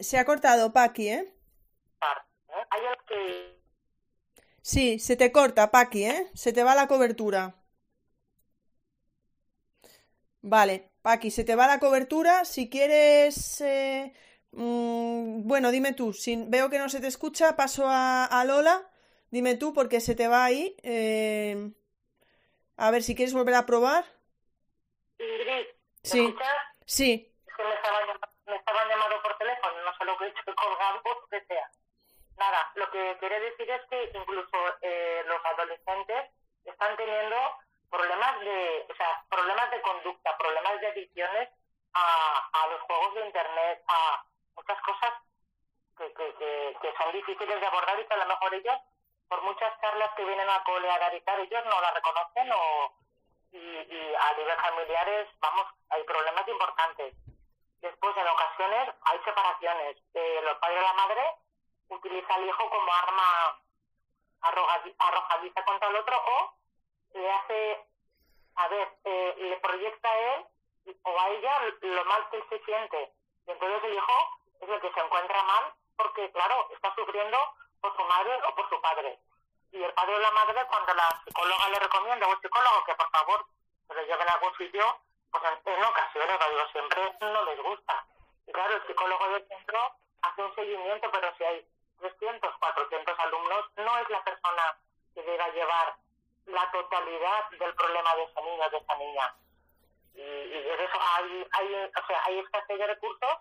se ha cortado, Paqui, ¿eh? Hay que... Sí, se te corta, Paqui, ¿eh? Se te va la cobertura. Vale, Paqui, se te va la cobertura. Si quieres... Eh, mm, bueno, dime tú. Si veo que no se te escucha, paso a, Lola. Dime tú porque se te va ahí. Eh, a ver si quieres volver a probar. Ingrid, sí. Sí. Es que me me estaban llamando por teléfono, no sé lo que he hecho, colgado, lo que sea. Nada, lo que quería decir es que incluso eh, los adolescentes están teniendo problemas de, o sea, problemas de conducta, problemas de adicciones a, a los juegos de internet, a muchas cosas que, que, que, son difíciles de abordar y que a lo mejor ellos, por muchas charlas que vienen a colear y tal, ellos no las reconocen o y, y a nivel familiares, vamos, hay problemas importantes. Después, en ocasiones, hay separaciones. Eh, el padre y la madre utiliza al hijo como arma arrojadiza contra el otro o le hace, a ver, eh, le proyecta a él o a ella lo mal que él se siente. Y entonces el hijo es el que se encuentra mal porque, claro, está sufriendo por su madre o por su padre. Y el padre o la madre, cuando la psicóloga le recomienda o el psicólogo que por favor se lo lleven a algún sitio, pues en, ocasiones, lo digo siempre, no les gusta. Y claro, el psicólogo del centro hace un seguimiento, pero si hay 300, 400 alumnos, no es la persona que deba llevar la totalidad del problema de ese niño de esa niña. Y, y eso hay, hay, o sea, hay escasez de recursos,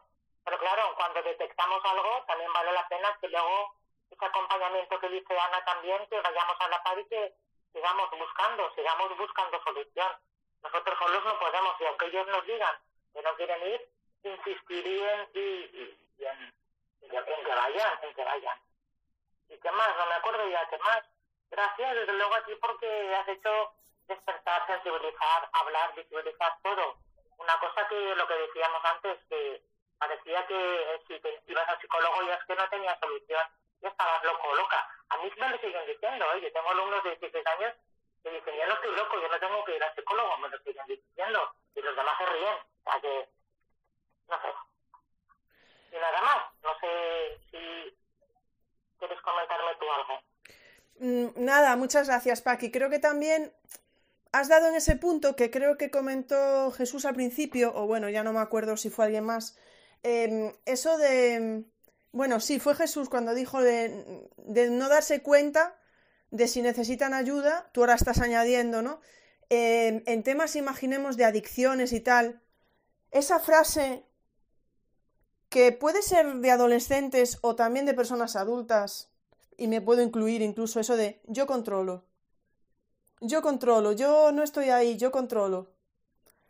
pero claro, cuando detectamos algo, también vale la pena que luego ese acompañamiento que dice Ana también, que vayamos a la par y que sigamos buscando, sigamos buscando solución nosotros solos no podemos, y aunque ellos nos digan que no quieren ir, insistirían y, y, en, que vayan, en que vayan. ¿Y qué más? No me acuerdo ya, ¿qué más? Gracias, desde luego a ti porque has hecho despertar, sensibilizar, hablar, visibilizar todo. Una cosa que lo que decíamos antes, que parecía que si te ibas al psicólogo ya es que no tenía solución, ya estabas loco o loca. A mí me lo siguen diciendo, ¿eh? yo tengo alumnos de 16 años que dicen, yo no estoy loco, yo no tengo que ir al psicólogo, me lo siguen diciendo, y los demás se ríen. O sea que, no sé. Y nada más, no sé si quieres comentarme tú algo. Mm, nada, muchas gracias, Paqui. Creo que también has dado en ese punto que creo que comentó Jesús al principio, o bueno, ya no me acuerdo si fue alguien más, em, eso de... Bueno, sí, fue Jesús cuando dijo de, no darse cuenta de si necesitan ayuda, tú ahora estás añadiendo, ¿no? Em, en temas, imaginemos, de adicciones y tal, esa frase que puede ser de adolescentes o también de personas adultas, y me puedo incluir incluso eso de yo controlo. Yo controlo, yo no estoy ahí, yo controlo.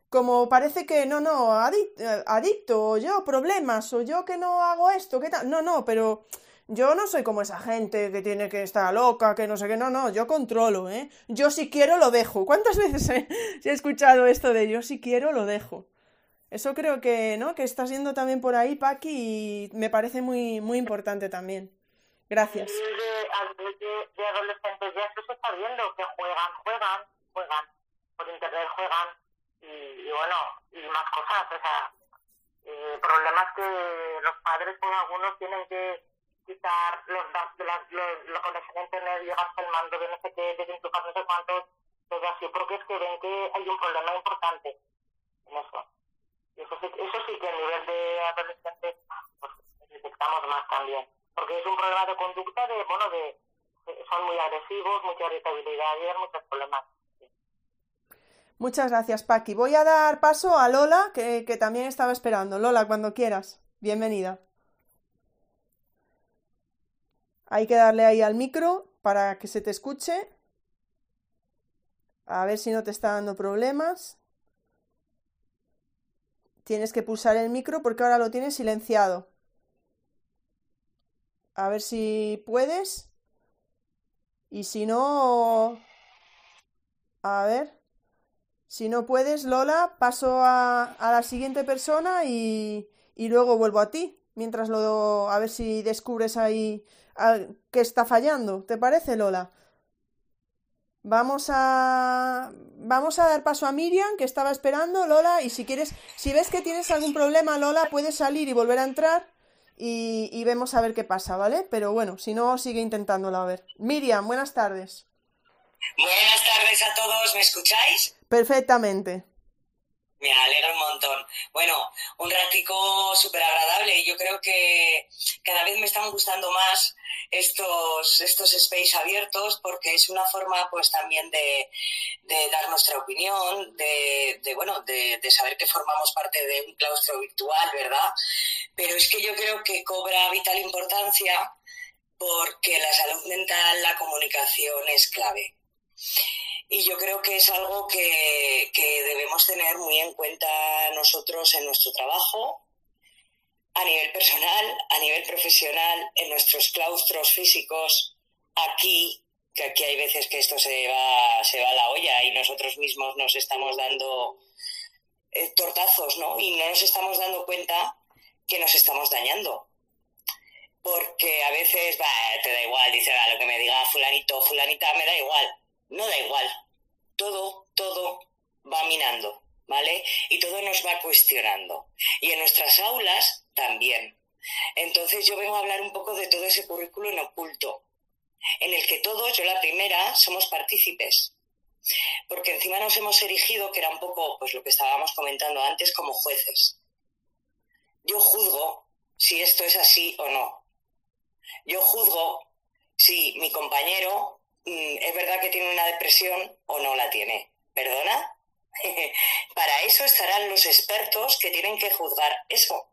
Como parece que no, no, adicto, o yo problemas, o yo que no hago esto, ¿qué tal? No, no, pero yo no soy como esa gente que tiene que estar loca, que no sé qué, no, no, yo controlo, ¿eh? Yo si quiero lo dejo. ¿Cuántas veces he, he escuchado esto de yo si quiero lo dejo? Eso creo que, ¿no? Que está siendo también por ahí, Paqui, y me parece muy, muy importante también. Gracias. De, de, adolescentes ya se está viendo que juegan, juegan, juegan, por internet juegan y, bueno, y más cosas. O sea, eh, problemas que los padres, pues algunos tienen que quitar los datos de la, los, a internet, llevarse el mando de no sé qué, desenchufar no sé cuántos, todo así, porque es que ven que hay un problema importante en eso. Y eso sí, eso sí que a nivel de adolescentes, pues detectamos más también porque es un problema de conducta de, bueno, de, son muy agresivos, mucha irritabilidad y hay muchos problemas. Muchas gracias, Paqui. Voy a dar paso a Lola, que, que también estaba esperando. Lola, cuando quieras. Bienvenida. Hay que darle ahí al micro para que se te escuche. A ver si no te está dando problemas. Tienes que pulsar el micro porque ahora lo tienes silenciado. A ver si puedes. Y si no... A ver. Si no puedes, Lola, paso a, la siguiente persona y, y, luego vuelvo a ti. Mientras lo... A ver si descubres ahí qué está fallando. ¿Te parece, Lola? Vamos a vamos a dar paso a Miriam, que estaba esperando, Lola, y si quieres, si ves que tienes algún problema, Lola, puedes salir y volver a entrar y, vemos a ver qué pasa, ¿vale? Pero bueno, si no, sigue intentándolo a ver. Miriam, buenas tardes. Buenas tardes a todos, ¿me escucháis? Perfectamente. Me alegra un montón. Bueno, un ratico súper agradable y yo creo que cada vez me están gustando más estos, estos space abiertos porque es una forma pues también de, dar nuestra opinión, de, bueno, de, de, saber que formamos parte de un claustro virtual, ¿verdad? Pero es que yo creo que cobra vital importancia porque la salud mental, la comunicación es clave y yo creo que es algo que, debemos tener muy en cuenta nosotros en nuestro trabajo, a nivel personal, a nivel profesional, en nuestros claustros físicos, aquí, que aquí hay veces que esto se va, se va a la olla y nosotros mismos nos estamos dando eh, tortazos, ¿no? Y no nos estamos dando cuenta que nos estamos dañando. Porque a veces, va, te da igual, dice, a lo que me diga fulanito, fulanita, me da igual no da igual. Todo, todo va minando, ¿vale? Y todo nos va cuestionando. Y en nuestras aulas también. Entonces yo vengo a hablar un poco de todo ese currículo en oculto, en el que todos, yo la primera, somos partícipes. Porque encima nos hemos erigido, que era un poco pues lo que estábamos comentando antes, como jueces. Yo juzgo si esto es así o no. Yo juzgo si mi compañero ¿es verdad que tiene una depresión o no la tiene? ¿Perdona? Para eso estarán los expertos que tienen que juzgar eso.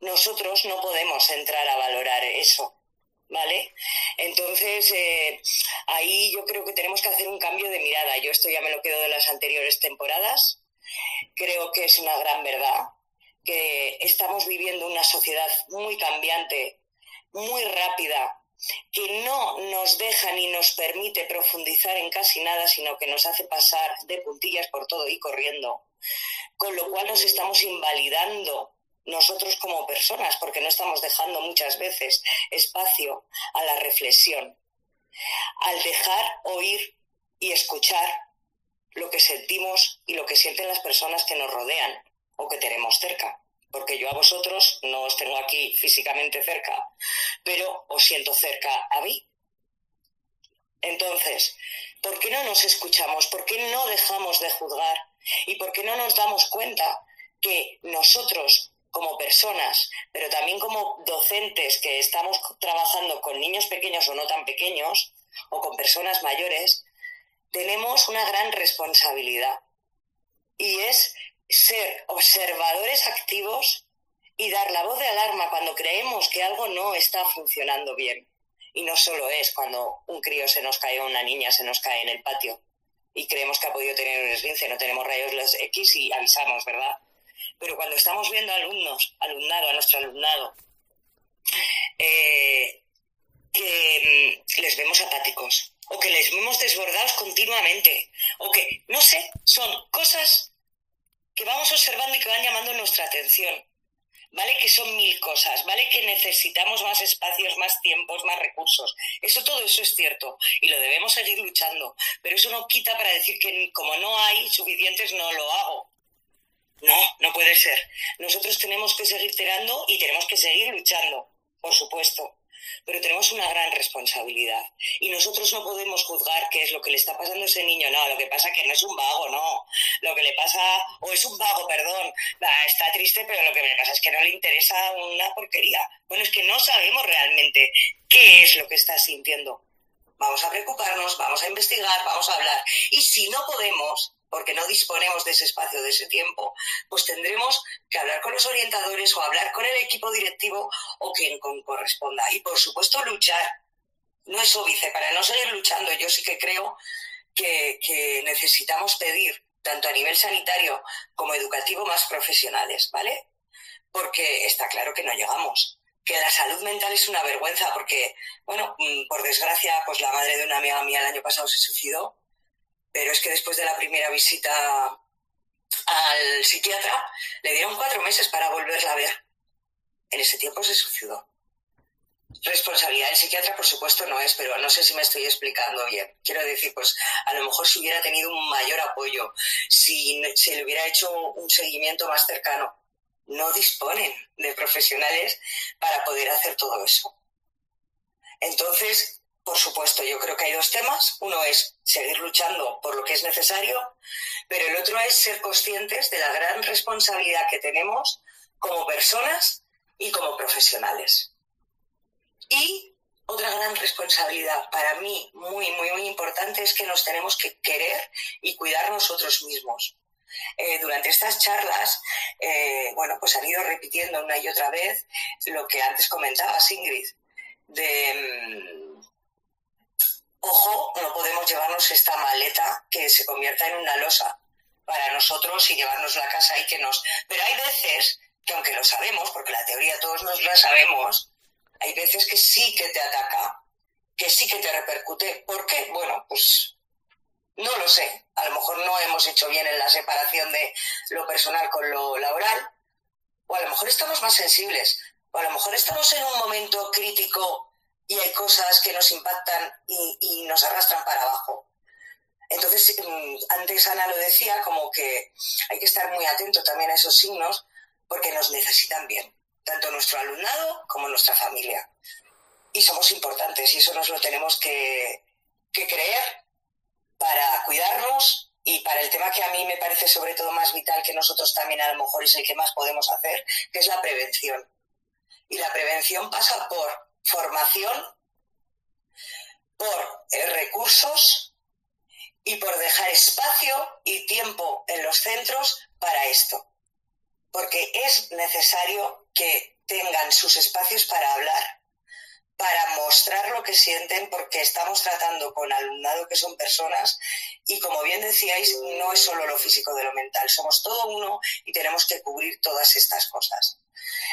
Nosotros no podemos entrar a valorar eso. ¿Vale? Entonces, eh, ahí yo creo que tenemos que hacer un cambio de mirada. Yo esto ya me lo quedo de las anteriores temporadas. Creo que es una gran verdad que estamos viviendo una sociedad muy cambiante, muy rápida, que no nos deja ni nos permite profundizar en casi nada, sino que nos hace pasar de puntillas por todo y corriendo, con lo cual nos estamos invalidando nosotros como personas, porque no estamos dejando muchas veces espacio a la reflexión. Al dejar oír y escuchar lo que sentimos y lo que sienten las personas que nos rodean o que tenemos cerca porque yo a vosotros no os tengo aquí físicamente cerca, pero os siento cerca a mí. Entonces, ¿por qué no nos escuchamos? ¿Por qué no dejamos de juzgar? ¿Y por qué no nos damos cuenta que nosotros como personas, pero también como docentes que estamos trabajando con niños pequeños o no tan pequeños, o con personas mayores, tenemos una gran responsabilidad. Y es ser observadores activos y dar la voz de alarma cuando creemos que algo no está funcionando bien. Y no solo es cuando un crío se nos cae o una niña se nos cae en el patio y creemos que ha podido tener un esguince, no tenemos rayos los X y avisamos, ¿verdad? Pero cuando estamos viendo alumnos, alumnado, a nuestro alumnado, eh, que mm, les vemos apáticos o que les vemos desbordados continuamente o que, no sé, son cosas que vamos observando y que van llamando nuestra atención. ¿Vale? Que son mil cosas, ¿vale? Que necesitamos más espacios, más tiempos, más recursos. Eso, todo eso es cierto y lo debemos seguir luchando. Pero eso no quita para decir que como no hay suficientes, no lo hago. No, no puede ser. Nosotros tenemos que seguir tirando y tenemos que seguir luchando, por supuesto pero tenemos una gran responsabilidad. Y nosotros no podemos juzgar qué es lo que le está pasando a ese niño. No, lo que pasa que no es un vago, no. Lo que le pasa, o es un vago, perdón, está triste, pero lo que le pasa es que no le interesa una porquería. Bueno, es que no sabemos realmente qué es lo que está sintiendo. Vamos a preocuparnos, vamos a investigar, vamos a hablar. Y si no podemos, porque no disponemos de ese espacio, de ese tiempo, pues tendremos que hablar con los orientadores o hablar con el equipo directivo o quien corresponda. Y por supuesto luchar. No es óbice, para no seguir luchando, yo sí que creo que, que necesitamos pedir, tanto a nivel sanitario como educativo, más profesionales, ¿vale? Porque está claro que no llegamos que la salud mental es una vergüenza porque, bueno, mm, por desgracia, pues la madre de una amiga mía el año pasado se suicidó pero es que después de la primera visita al psiquiatra, le dieron cuatro meses para volverla a ver. En ese tiempo se suicidó. Responsabilidad del psiquiatra, por supuesto, no es, pero no sé si me estoy explicando bien. Quiero decir, pues a lo mejor si hubiera tenido un mayor apoyo, si se le hubiera hecho un seguimiento más cercano, no disponen de profesionales para poder hacer todo eso. Entonces, por supuesto, yo creo que hay dos temas. Uno es seguir luchando por lo que es necesario, pero el otro es ser conscientes de la gran responsabilidad que tenemos como personas y como profesionales. Y otra gran responsabilidad para mí muy, muy, muy importante es que nos tenemos que querer y cuidar nosotros mismos. Eh, durante estas charlas, eh, bueno, pues han ido repitiendo una y otra vez lo que antes comentaba Ingrid, de mm, ojo, no podemos llevarnos esta maleta que se convierta en una losa para nosotros y llevarnos la casa y que nos... Pero hay veces que aunque lo sabemos, porque la teoría todos nos la sabemos, hay veces que sí que te ataca, que sí que te repercute. ¿Por qué? Bueno, pues no lo sé. A lo mejor no hemos hecho bien en la separación de lo personal con lo laboral, o a lo mejor estamos más sensibles, o a lo mejor estamos en un momento crítico y hay cosas que nos impactan y, nos arrastran para abajo. Entonces, mm, antes Ana lo decía, como que hay que estar muy atento también a esos signos porque nos necesitan bien, tanto nuestro alumnado como nuestra familia. Y somos importantes y eso nos lo tenemos que, que creer para cuidarnos y para el tema que a mí me parece sobre todo más vital que nosotros también a lo mejor es el que más podemos hacer, que es la prevención. Y la prevención pasa por formación, por eh, recursos y por dejar espacio y tiempo en los centros para esto. Porque es necesario que tengan sus espacios para hablar, para mostrar lo que sienten porque estamos tratando con alumnado que son personas y como bien decíais, no es solo lo físico de lo mental, somos todo uno y tenemos que cubrir todas estas cosas.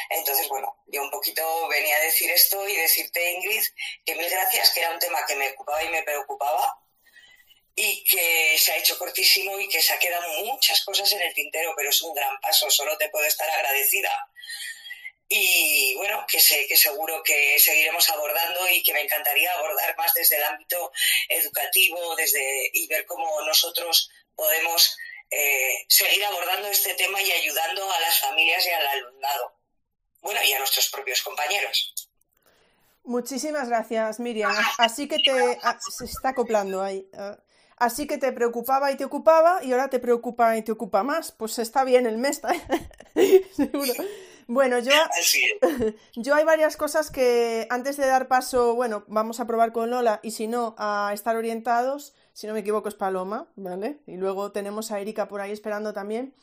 Entonces, bueno, yo un poquito venía a decir esto y decirte, Ingrid, que mil gracias, que era un tema que me ocupaba y me preocupaba y que se ha hecho cortísimo y que se ha quedado muchas cosas en el tintero, pero es un gran paso, solo te puedo estar agradecida. Y bueno, que sé que seguro que seguiremos abordando y que me encantaría abordar más desde el ámbito educativo, desde y ver cómo nosotros podemos eh, seguir abordando este tema y ayudando a las familias y al alumnado. Bueno, y a nuestros propios compañeros. Muchísimas gracias, Miriam. Así que te ah, se está acoplando ahí. Ah, así que te preocupaba y te ocupaba y ahora te preocupa y te ocupa más. Pues está bien el mes, seguro. Bueno, yo, yo hay varias cosas que antes de dar paso, bueno, vamos a probar con Lola y si no, a estar orientados, si no me equivoco es Paloma, ¿vale? Y luego tenemos a Erika por ahí esperando también.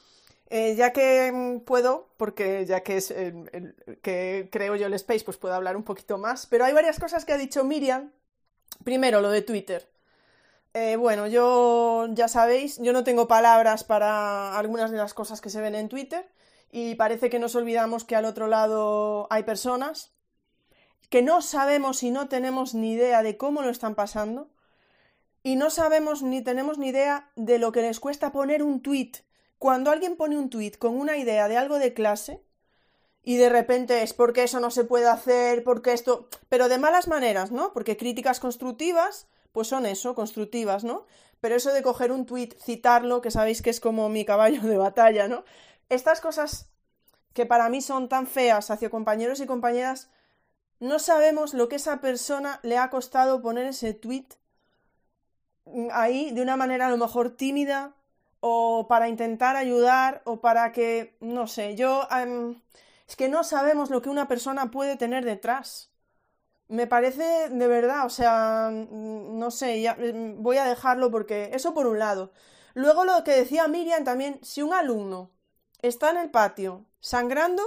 Eh, ya que mm, puedo, porque ya que es el, que creo yo el space, pues puedo hablar un poquito más, pero hay varias cosas que ha dicho Miriam. Primero, lo de Twitter. Eh, bueno, yo ya sabéis, yo no tengo palabras para algunas de las cosas que se ven en Twitter y parece que nos olvidamos que al otro lado hay personas que no sabemos y no tenemos ni idea de cómo lo están pasando y no sabemos ni tenemos ni idea de lo que les cuesta poner un tweet cuando alguien pone un tuit con una idea de algo de clase y de repente es porque eso no se puede hacer, porque esto, pero de malas maneras, ¿no? Porque críticas constructivas, pues son eso, constructivas, ¿no? Pero eso de coger un tuit, citarlo, que sabéis que es como mi caballo de batalla, ¿no? Estas cosas que para mí son tan feas hacia compañeros y compañeras, no sabemos lo que esa persona le ha costado poner ese tuit ahí de una manera a lo mejor tímida, o para intentar ayudar o para que, no sé, yo... Es que no sabemos lo que una persona puede tener detrás. Me parece de verdad, o sea, mm, no sé, ya, mm, voy a dejarlo porque eso por un lado. Luego lo que decía Miriam también, si un alumno está en el patio sangrando,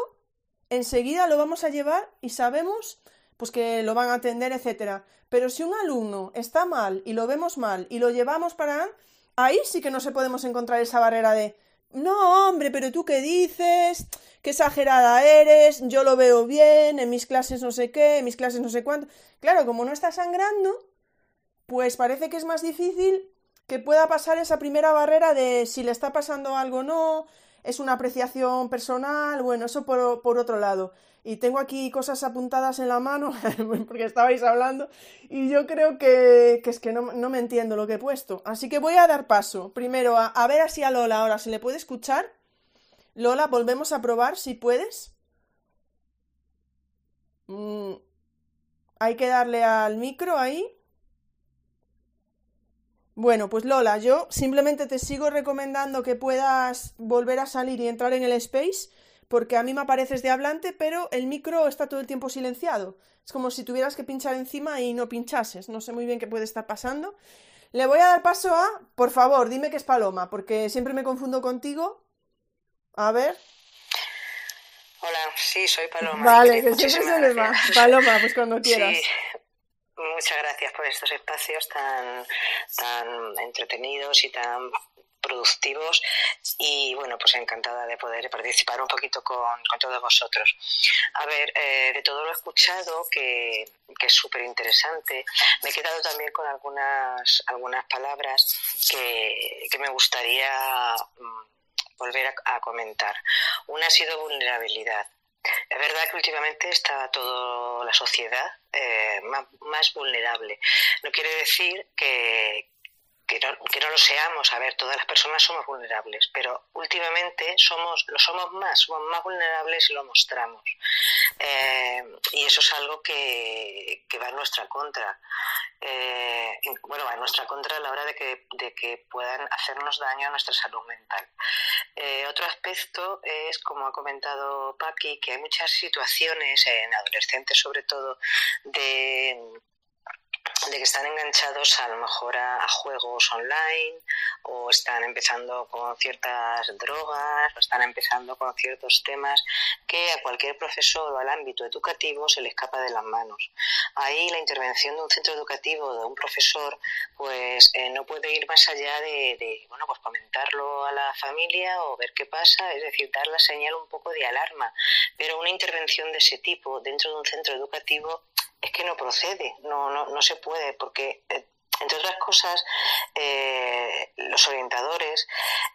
enseguida lo vamos a llevar y sabemos pues que lo van a atender, etcétera. Pero si un alumno está mal y lo vemos mal y lo llevamos para ahí sí que no se podemos encontrar esa barrera de no, hombre, pero tú qué dices, qué exagerada eres, yo lo veo bien, en mis clases no sé qué, en mis clases no sé cuánto. Claro, como no está sangrando, pues parece que es más difícil que pueda pasar esa primera barrera de si le está pasando algo o no, es una apreciación personal, bueno, eso por, por otro lado y tengo aquí cosas apuntadas en la mano porque estabais hablando y yo creo que, es que no, me entiendo lo que he puesto. Así que voy a dar paso primero a, ver así a Lola ahora, ¿se le puede escuchar? Lola, volvemos a probar si puedes. Mm, hay que darle al micro ahí. Bueno, pues Lola, yo simplemente te sigo recomendando que puedas volver a salir y entrar en el space porque a mí me apareces de hablante, pero el micro está todo el tiempo silenciado. Es como si tuvieras que pinchar encima y no pinchases. No sé muy bien qué puede estar pasando. Le voy a dar paso a, por favor, dime que es Paloma, porque siempre me confundo contigo. A ver. Hola, sí, soy Paloma. Vale, que siempre se va. Paloma, pues cuando quieras. Muchas gracias por estos espacios tan, tan entretenidos y tan productivos y bueno, pues encantada de poder participar un poquito con, todos vosotros. A ver, eh, de todo lo escuchado, que, es súper interesante, me he quedado también con algunas, algunas palabras que, me gustaría mm, volver a, comentar. Una ha sido vulnerabilidad. Es verdad que últimamente está toda la sociedad eh, más, más, vulnerable. No quiere decir que, que no, lo seamos, a ver, todas las personas somos vulnerables, pero últimamente somos, lo somos más, somos más vulnerables y lo mostramos. Eh, y eso es algo que, va en nuestra contra. Eh, bueno, va en nuestra contra a la hora de que, de que puedan hacernos daño a nuestra salud mental. Eh, otro aspecto es, como ha comentado Paqui, que hay muchas situaciones, en adolescentes sobre todo, de de que están enganchados a lo mejor a, juegos online o están empezando con ciertas drogas o están empezando con ciertos temas que a cualquier profesor o al ámbito educativo se le escapa de las manos. Ahí la intervención de un centro educativo de un profesor pues eh, no puede ir más allá de, de, bueno pues comentarlo a la familia o ver qué pasa, es decir, dar la señal un poco de alarma, pero una intervención de ese tipo dentro de un centro educativo es que no procede, no, no, no se puede, porque eh, entre otras cosas, eh, los orientadores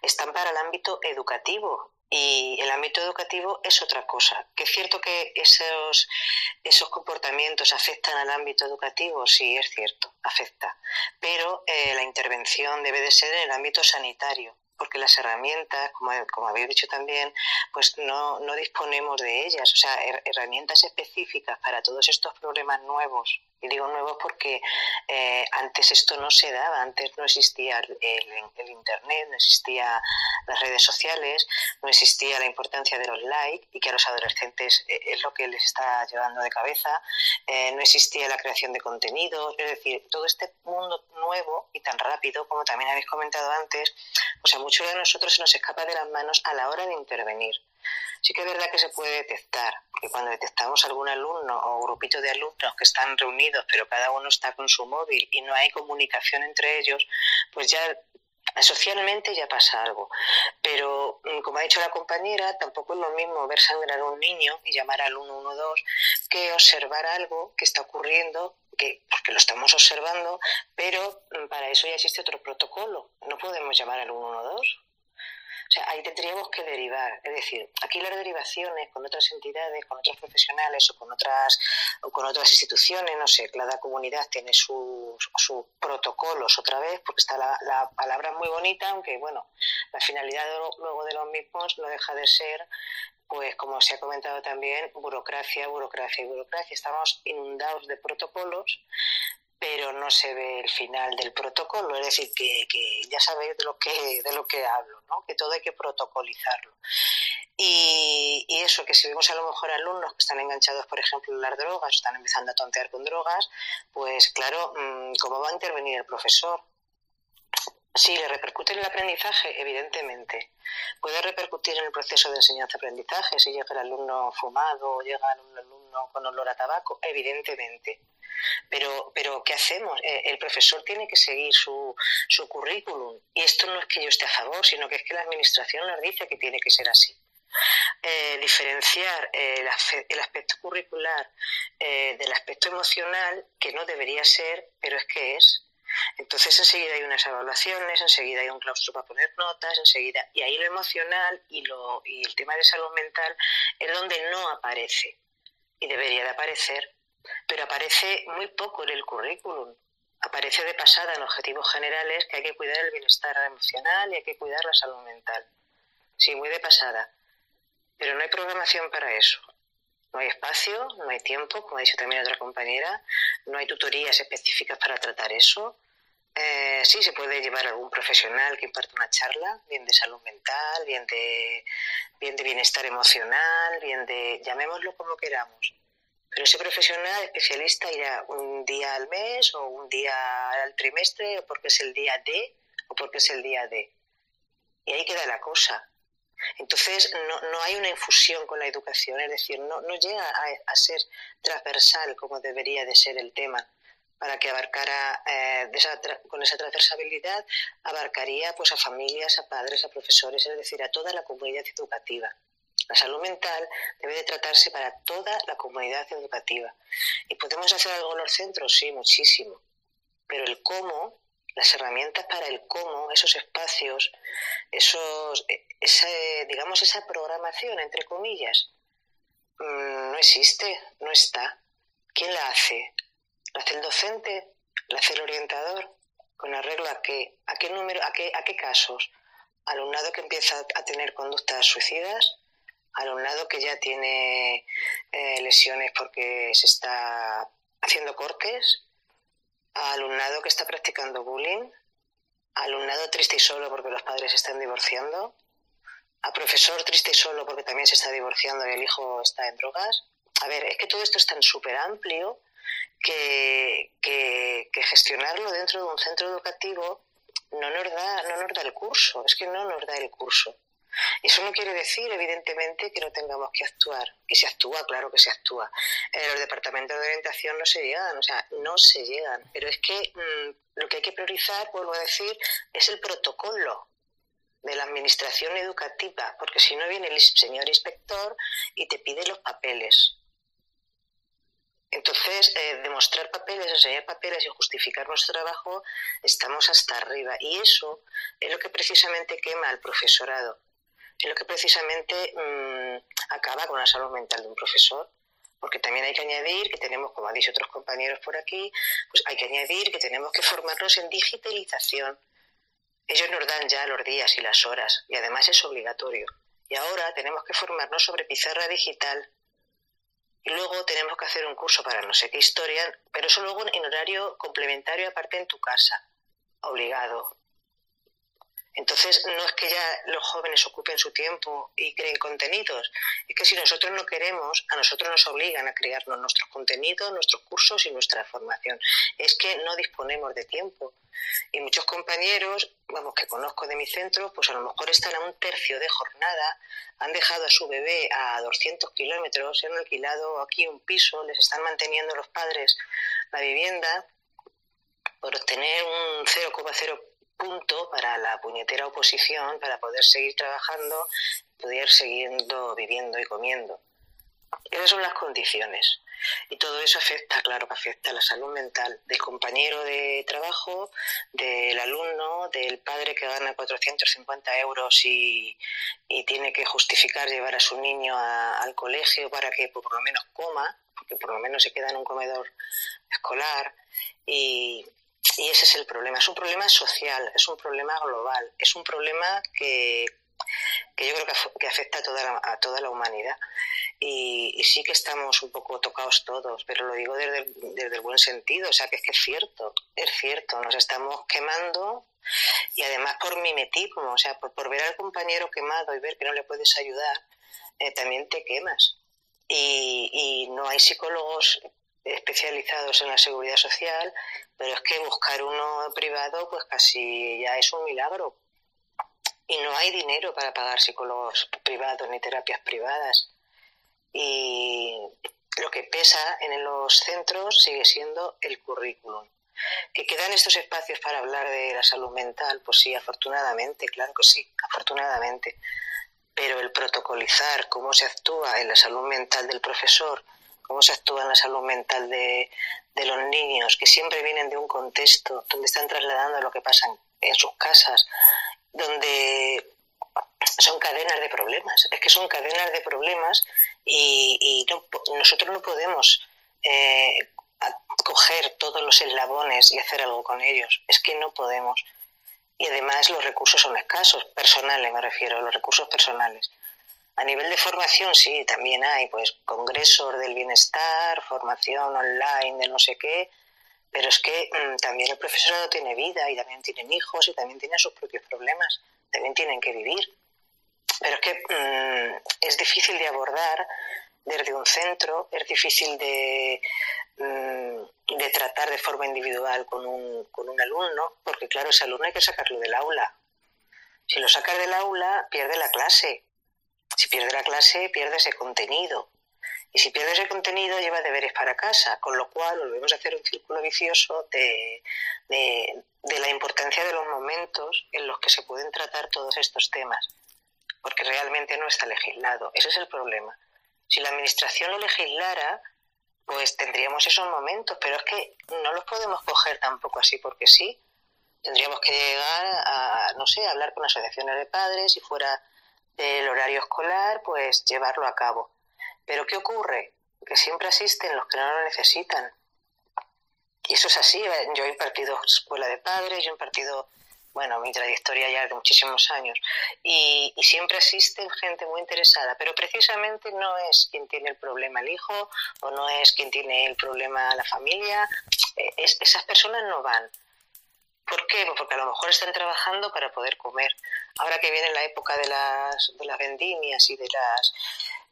están para el ámbito educativo y el ámbito educativo es otra cosa. Que es cierto que esos, esos comportamientos afectan al ámbito educativo, sí, es cierto, afecta. Pero eh, la intervención debe de ser en el ámbito sanitario porque las herramientas, como, como habéis dicho también, pues no, no disponemos de ellas. O sea, herramientas específicas para todos estos problemas nuevos y digo nuevo porque eh, antes esto no se daba, antes no existía el, Internet, no existía las redes sociales, no existía la importancia de los likes y que a los adolescentes eh, es lo que les está llevando de cabeza, eh, no existía la creación de contenidos, es decir, todo este mundo nuevo y tan rápido, como también habéis comentado antes, pues a muchos de nosotros se nos escapa de las manos a la hora de intervenir. Sí que es verdad que se puede detectar, porque cuando detectamos algún alumno o grupito de alumnos que están reunidos, pero cada uno está con su móvil y no hay comunicación entre ellos, pues ya socialmente ya pasa algo. Pero, mm, como ha dicho la compañera, tampoco es lo mismo ver sangrar a un niño y llamar al 112 que observar algo que está ocurriendo que, porque lo estamos observando, pero mm, para eso ya existe otro protocolo. No podemos llamar al 112 o sea, ahí tendríamos que derivar. Es decir, aquí las derivaciones con otras entidades, con otros profesionales o con otras, o con otras instituciones, no sé, cada comunidad tiene sus, sus protocolos otra vez, porque está la, la palabra muy bonita, aunque bueno, la finalidad luego de los mismos no deja de ser pues como se ha comentado también, burocracia, burocracia y burocracia. Estamos inundados de protocolos pero no se ve el final del protocolo, es decir, que, que, ya sabéis de lo que, de lo que hablo, ¿no? que todo hay que protocolizarlo. Y, y, eso, que si vemos a lo mejor alumnos que están enganchados, por ejemplo, en las drogas, están empezando a tontear con drogas, pues claro, mm, ¿cómo va a intervenir el profesor? Sí, le repercute en el aprendizaje, evidentemente. Puede repercutir en el proceso de enseñanza-aprendizaje si llega el alumno fumado o llega el alumno con olor a tabaco, evidentemente. Pero, pero ¿qué hacemos? Eh, el profesor tiene que seguir su, su currículum. Y esto no es que yo esté a favor, sino que es que la Administración nos dice que tiene que ser así. Eh, diferenciar eh, el, aspecto curricular del aspecto emocional, que no debería ser, pero es que es. Entonces enseguida hay unas evaluaciones, enseguida hay un claustro para poner notas, enseguida, y ahí lo emocional y, lo, y el tema de salud mental es donde no aparece y debería de aparecer pero aparece muy poco en el currículum. Aparece de pasada en objetivos generales que hay que cuidar el bienestar emocional y hay que cuidar la salud mental. Sí, muy de pasada. Pero no hay programación para eso. No hay espacio, no hay tiempo, como ha dicho también otra compañera, no hay tutorías específicas para tratar eso. Eh, sí, se puede llevar algún profesional que imparte una charla, bien de salud mental, bien de, bien de bienestar emocional, bien de, llamémoslo como queramos. Pero ese profesional especialista irá un día al mes o un día al trimestre o porque es el día D o porque es el día D. Y ahí queda la cosa. Entonces no, no hay una infusión con la educación, es decir, no, no llega a, ser transversal como debería de ser el tema para que abarcara eh, con esa transversalidad abarcaría pues a familias, a padres, a profesores, es decir, a toda la comunidad educativa. La salud mental debe de tratarse para toda la comunidad educativa. ¿Y podemos hacer algo en los centros? Sí, muchísimo. Pero el cómo, las herramientas para el cómo, esos espacios, esos, esa, digamos, esa programación, entre comillas, mm, no existe, no está. ¿Quién la hace? ¿La hace el docente? ¿La hace el orientador? ¿Con arreglo a qué? ¿A qué número? ¿A qué, a qué casos? ¿Alumnado que empieza a tener conductas suicidas? alumnado que ya tiene eh, lesiones porque se está haciendo cortes, alumnado que está practicando bullying, alumnado triste y solo porque los padres se están divorciando, a profesor triste y solo porque también se está divorciando y el hijo está en drogas. A ver, es que todo esto es tan súper amplio que, que, que gestionarlo dentro de un centro educativo no nos da, no nos da el curso, es que no nos da el curso. Eso no quiere decir, evidentemente, que no tengamos que actuar. Y se actúa, claro que se actúa. En los departamentos de orientación no se llegan, o sea, no se llegan. Pero es que mm, lo que hay que priorizar, vuelvo a decir, es el protocolo de la administración educativa, porque si no viene el señor inspector y te pide los papeles. Entonces, eh, demostrar papeles, enseñar papeles y justificar nuestro trabajo, estamos hasta arriba. Y eso es lo que precisamente quema al profesorado es lo que precisamente mm, acaba con la salud mental de un profesor. Porque también hay que añadir que tenemos, como han dicho otros compañeros por aquí, pues hay que añadir que tenemos que formarnos en digitalización. Ellos nos dan ya los días y las horas y además es obligatorio. Y ahora tenemos que formarnos sobre pizarra digital. Y luego tenemos que hacer un curso para no sé qué historia, pero eso luego en horario complementario aparte en tu casa, obligado. Entonces, no es que ya los jóvenes ocupen su tiempo y creen contenidos, es que si nosotros no queremos, a nosotros nos obligan a crearnos nuestros contenidos, nuestros cursos y nuestra formación. Es que no disponemos de tiempo. Y muchos compañeros, vamos, que conozco de mi centro, pues a lo mejor están a un tercio de jornada, han dejado a su bebé a 200 kilómetros, se han alquilado aquí un piso, les están manteniendo los padres la vivienda por obtener un 0,0 punto para la puñetera oposición para poder seguir trabajando, poder seguir viviendo y comiendo. Esas son las condiciones. Y todo eso afecta, claro que afecta a la salud mental del compañero de trabajo, del alumno, del padre que gana 450 euros y, y tiene que justificar llevar a su niño al colegio para que por lo menos coma, porque por lo menos se queda en un comedor escolar. Y, y ese es el problema. Es un problema social, es un problema global, es un problema que, yo creo que, afecta a toda la, a toda la humanidad. Y, sí que estamos un poco tocados todos, pero lo digo desde el, desde el buen sentido, o sea que es que es cierto, es cierto, nos estamos quemando y además por mimetismo, o sea, por, por ver al compañero quemado y ver que no le puedes ayudar, eh, también te quemas. Y, y no hay psicólogos especializados en la seguridad social, pero es que buscar uno privado pues casi ya es un milagro. Y no hay dinero para pagar psicólogos privados ni terapias privadas. Y lo que pesa en los centros sigue siendo el currículum. ¿Que quedan estos espacios para hablar de la salud mental? Pues sí, afortunadamente, claro que sí, afortunadamente. Pero el protocolizar cómo se actúa en la salud mental del profesor, cómo se actúa en la salud mental de, los niños, que siempre vienen de un contexto donde están trasladando lo que pasa en, sus casas, donde son cadenas de problemas, es que son cadenas de problemas y, nosotros no podemos eh, coger todos los eslabones y hacer algo con ellos, es que no podemos. Y además los recursos son escasos, personales me refiero, los recursos personales. A nivel de formación, sí, también hay pues congresos del bienestar, formación online de no sé qué, pero es que mm, también el profesorado tiene vida y también tienen hijos y también tienen sus propios problemas, también tienen que vivir. Pero es que mm, es difícil de abordar desde un centro, es difícil de, mm, de tratar de forma individual con un, con un alumno, porque claro, ese alumno hay que sacarlo del aula. Si lo sacas del aula, pierde la clase si pierde la clase, pierde ese contenido. Y si pierde ese contenido, lleva deberes para casa, con lo cual volvemos a hacer un círculo vicioso de, de, la importancia de los momentos en los que se pueden tratar todos estos temas, porque realmente no está legislado. Ese es el problema. Si la Administración lo legislara, pues tendríamos esos momentos, pero es que no los podemos coger tampoco así porque sí. Tendríamos que llegar a, no sé, hablar con asociaciones de padres, si fuera el horario escolar, pues llevarlo a cabo. Pero ¿qué ocurre? Que siempre asisten los que no lo necesitan. Y eso es así. Yo he impartido escuela de padres, yo he impartido, bueno, mi trayectoria ya de muchísimos años. Y, siempre asisten gente muy interesada, pero precisamente no es quien tiene el problema el hijo o no es quien tiene el problema la familia. Eh, esas personas no van. ¿Por qué? Pues porque a lo mejor están trabajando para poder comer. Ahora que viene la época de las, de las vendimias y de las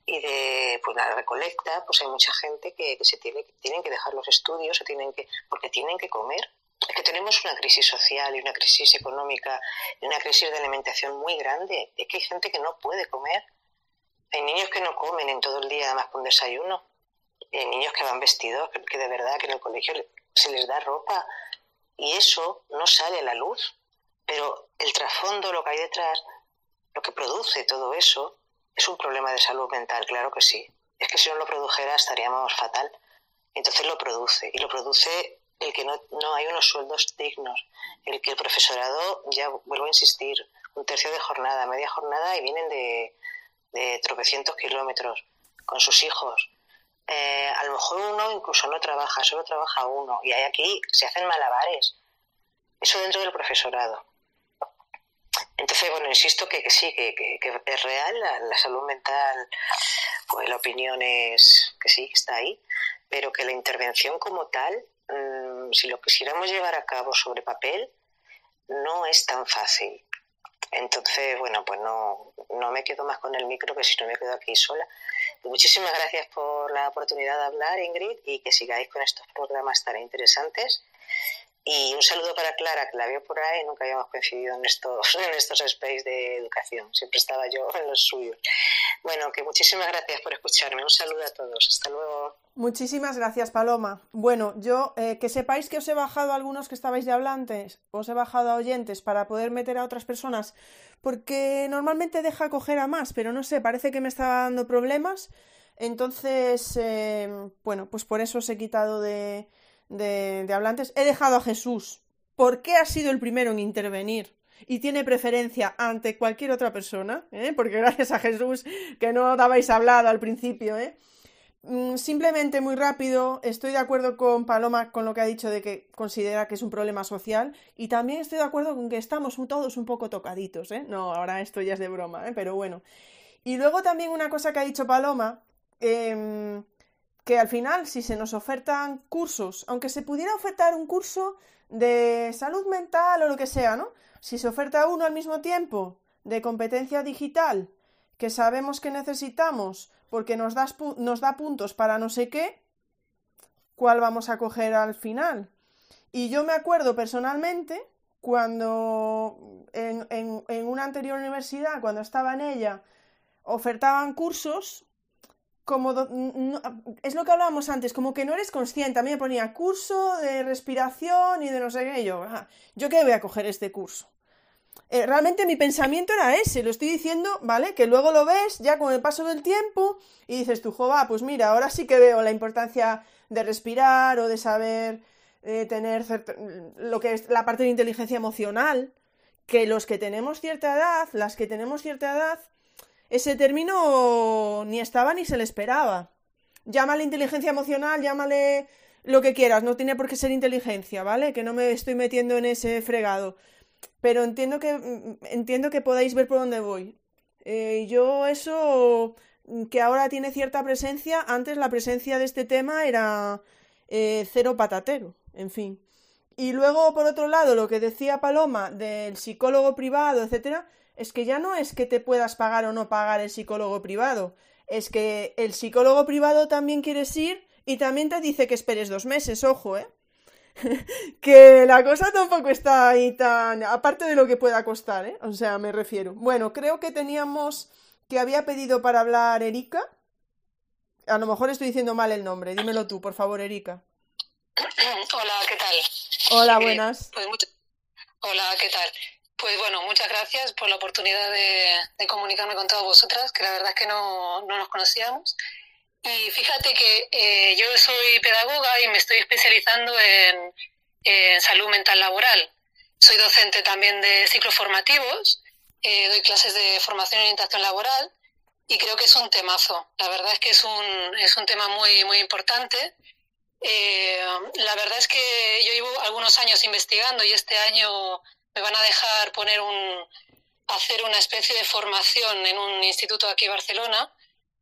y de pues la recolecta, pues hay mucha gente que, se tiene, tienen que dejar los estudios, se tienen que, porque tienen que comer. Es que tenemos una crisis social y una crisis económica y una crisis de alimentación muy grande. Es que hay gente que no puede comer. Hay niños que no comen en todo el día, además con desayuno. hay niños que van vestidos, que de verdad que en el colegio se les da ropa. Y eso no sale a la luz. Pero el trasfondo, lo que hay detrás, lo que produce todo eso, es un problema de salud mental, claro que sí. Es que si no lo produjera estaríamos fatal. Entonces lo produce. Y lo produce el que no, no hay unos sueldos dignos. El que el profesorado, ya vuelvo a insistir, un tercio de jornada, media jornada y vienen de, de tropecientos kilómetros con sus hijos. Eh, a lo mejor uno incluso no trabaja, solo trabaja uno. Y hay aquí se hacen malabares. Eso dentro del profesorado. Entonces, bueno, insisto que, sí, que, es real, la, salud mental, pues la opinión es que sí, está ahí, pero que la intervención como tal, mm, si lo quisiéramos llevar a cabo sobre papel, no es tan fácil. Entonces, bueno, pues no, no me quedo más con el micro que si no me quedo aquí sola. Muchísimas gracias por la oportunidad de hablar, Ingrid, y que sigáis con estos programas tan interesantes. Y un saludo para Clara, que la veo por ahí, nunca habíamos coincidido en estos, en estos space de educación, siempre estaba yo en los suyos. Bueno, que muchísimas gracias por escucharme, un saludo a todos, hasta luego. Muchísimas gracias, Paloma. Bueno, yo eh, que sepáis que os he bajado a algunos que estabais de hablantes, os he bajado a oyentes para poder meter a otras personas, porque normalmente deja coger a más, pero no sé, parece que me estaba dando problemas. Entonces, eh, bueno, pues por eso os he quitado de, de, hablantes, he dejado a Jesús. ¿Por qué ha sido el primero en intervenir? y tiene preferencia ante cualquier otra persona, ¿eh? porque gracias a Jesús que no dabais hablado al principio, ¿eh? Mm, Simplemente muy rápido, estoy de acuerdo con Paloma con lo que ha dicho de que considera que es un problema social y también estoy de acuerdo con que estamos todos un poco tocaditos, ¿eh? No, ahora esto ya es de broma, ¿eh? Pero bueno. Y luego también una cosa que ha dicho Paloma, eh, que al final, si se nos ofertan cursos, aunque se pudiera ofertar un curso de salud mental o lo que sea, ¿no? Si se oferta uno al mismo tiempo de competencia digital, que sabemos que necesitamos porque nos, nos da puntos para no sé qué, ¿cuál vamos a coger al final? Y yo me acuerdo personalmente cuando en, en una anterior universidad, cuando estaba en ella, ofertaban cursos como es lo que hablábamos antes, como que no eres consciente. A mí me ponía curso de respiración y de no sé qué. Y yo, ah, ¿yo qué voy a coger este curso? Eh, realmente mi pensamiento era ese, lo estoy diciendo, ¿vale? Que luego lo ves ya con el paso del tiempo y dices tú, jova, pues mira, ahora sí que veo la importancia de respirar o de saber eh, tener lo que es la parte de inteligencia emocional, que los que tenemos cierta edad, las que tenemos cierta edad, ese término ni estaba ni se le esperaba. Llámale inteligencia emocional, llámale lo que quieras, no tiene por qué ser inteligencia, ¿vale? Que no me estoy metiendo en ese fregado. Pero entiendo que mm, entiendo que podáis ver por dónde voy. Eh, yo eso que ahora tiene cierta presencia, antes la presencia de este tema era eh, cero patatero, en fin. Y luego, por otro lado, lo que decía Paloma del psicólogo privado, etcétera, es que ya no es que te puedas pagar o no pagar el psicólogo privado, es que el psicólogo privado también quieres ir y también te dice que esperes dos meses, ojo, ¿eh? que la cosa tampoco está ahí tan... aparte de lo que pueda costar, ¿eh? O sea, me refiero. Bueno, creo que teníamos que había pedido para hablar Erika. A lo mejor estoy diciendo mal el nombre, dímelo tú, por favor, Erika. Hola, ¿qué tal? Hola, buenas. Pues Hola, ¿qué tal? Pues bueno, muchas gracias por la oportunidad de, comunicarme con todas vosotras, que la verdad es que no, nos conocíamos. Y fíjate que eh, yo soy pedagoga y me estoy especializando en, salud mental laboral. Soy docente también de ciclos formativos, eh, doy clases de formación y orientación laboral y creo que es un temazo. La verdad es que es un, es un tema muy, muy importante. Eh, la verdad es que yo llevo algunos años investigando y este año me van a dejar poner un, hacer una especie de formación en un instituto aquí en Barcelona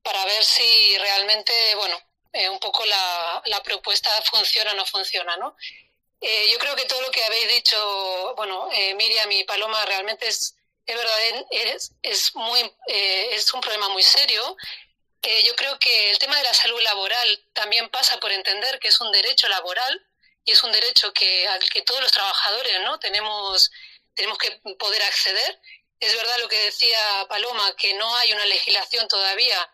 para ver si realmente, bueno, eh, un poco la, la, propuesta funciona o no funciona, ¿no? Eh, yo creo que todo lo que habéis dicho, bueno, eh, Miriam y Paloma, realmente es, es verdad, es, es, muy, es un problema muy serio eh, yo creo que el tema de la salud laboral también pasa por entender que es un derecho laboral y es un derecho que al que todos los trabajadores no tenemos tenemos que poder acceder. Es verdad lo que decía Paloma, que no hay una legislación todavía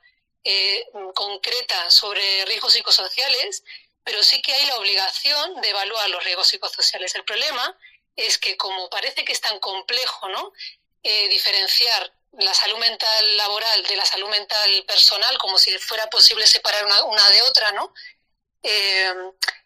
eh, concreta sobre riesgos psicosociales, pero sí que hay la obligación de evaluar los riesgos psicosociales. El problema es que como parece que es tan complejo ¿no? Eh, diferenciar la salud mental laboral de la salud mental personal, como si fuera posible separar una, de otra, ¿no? Eh,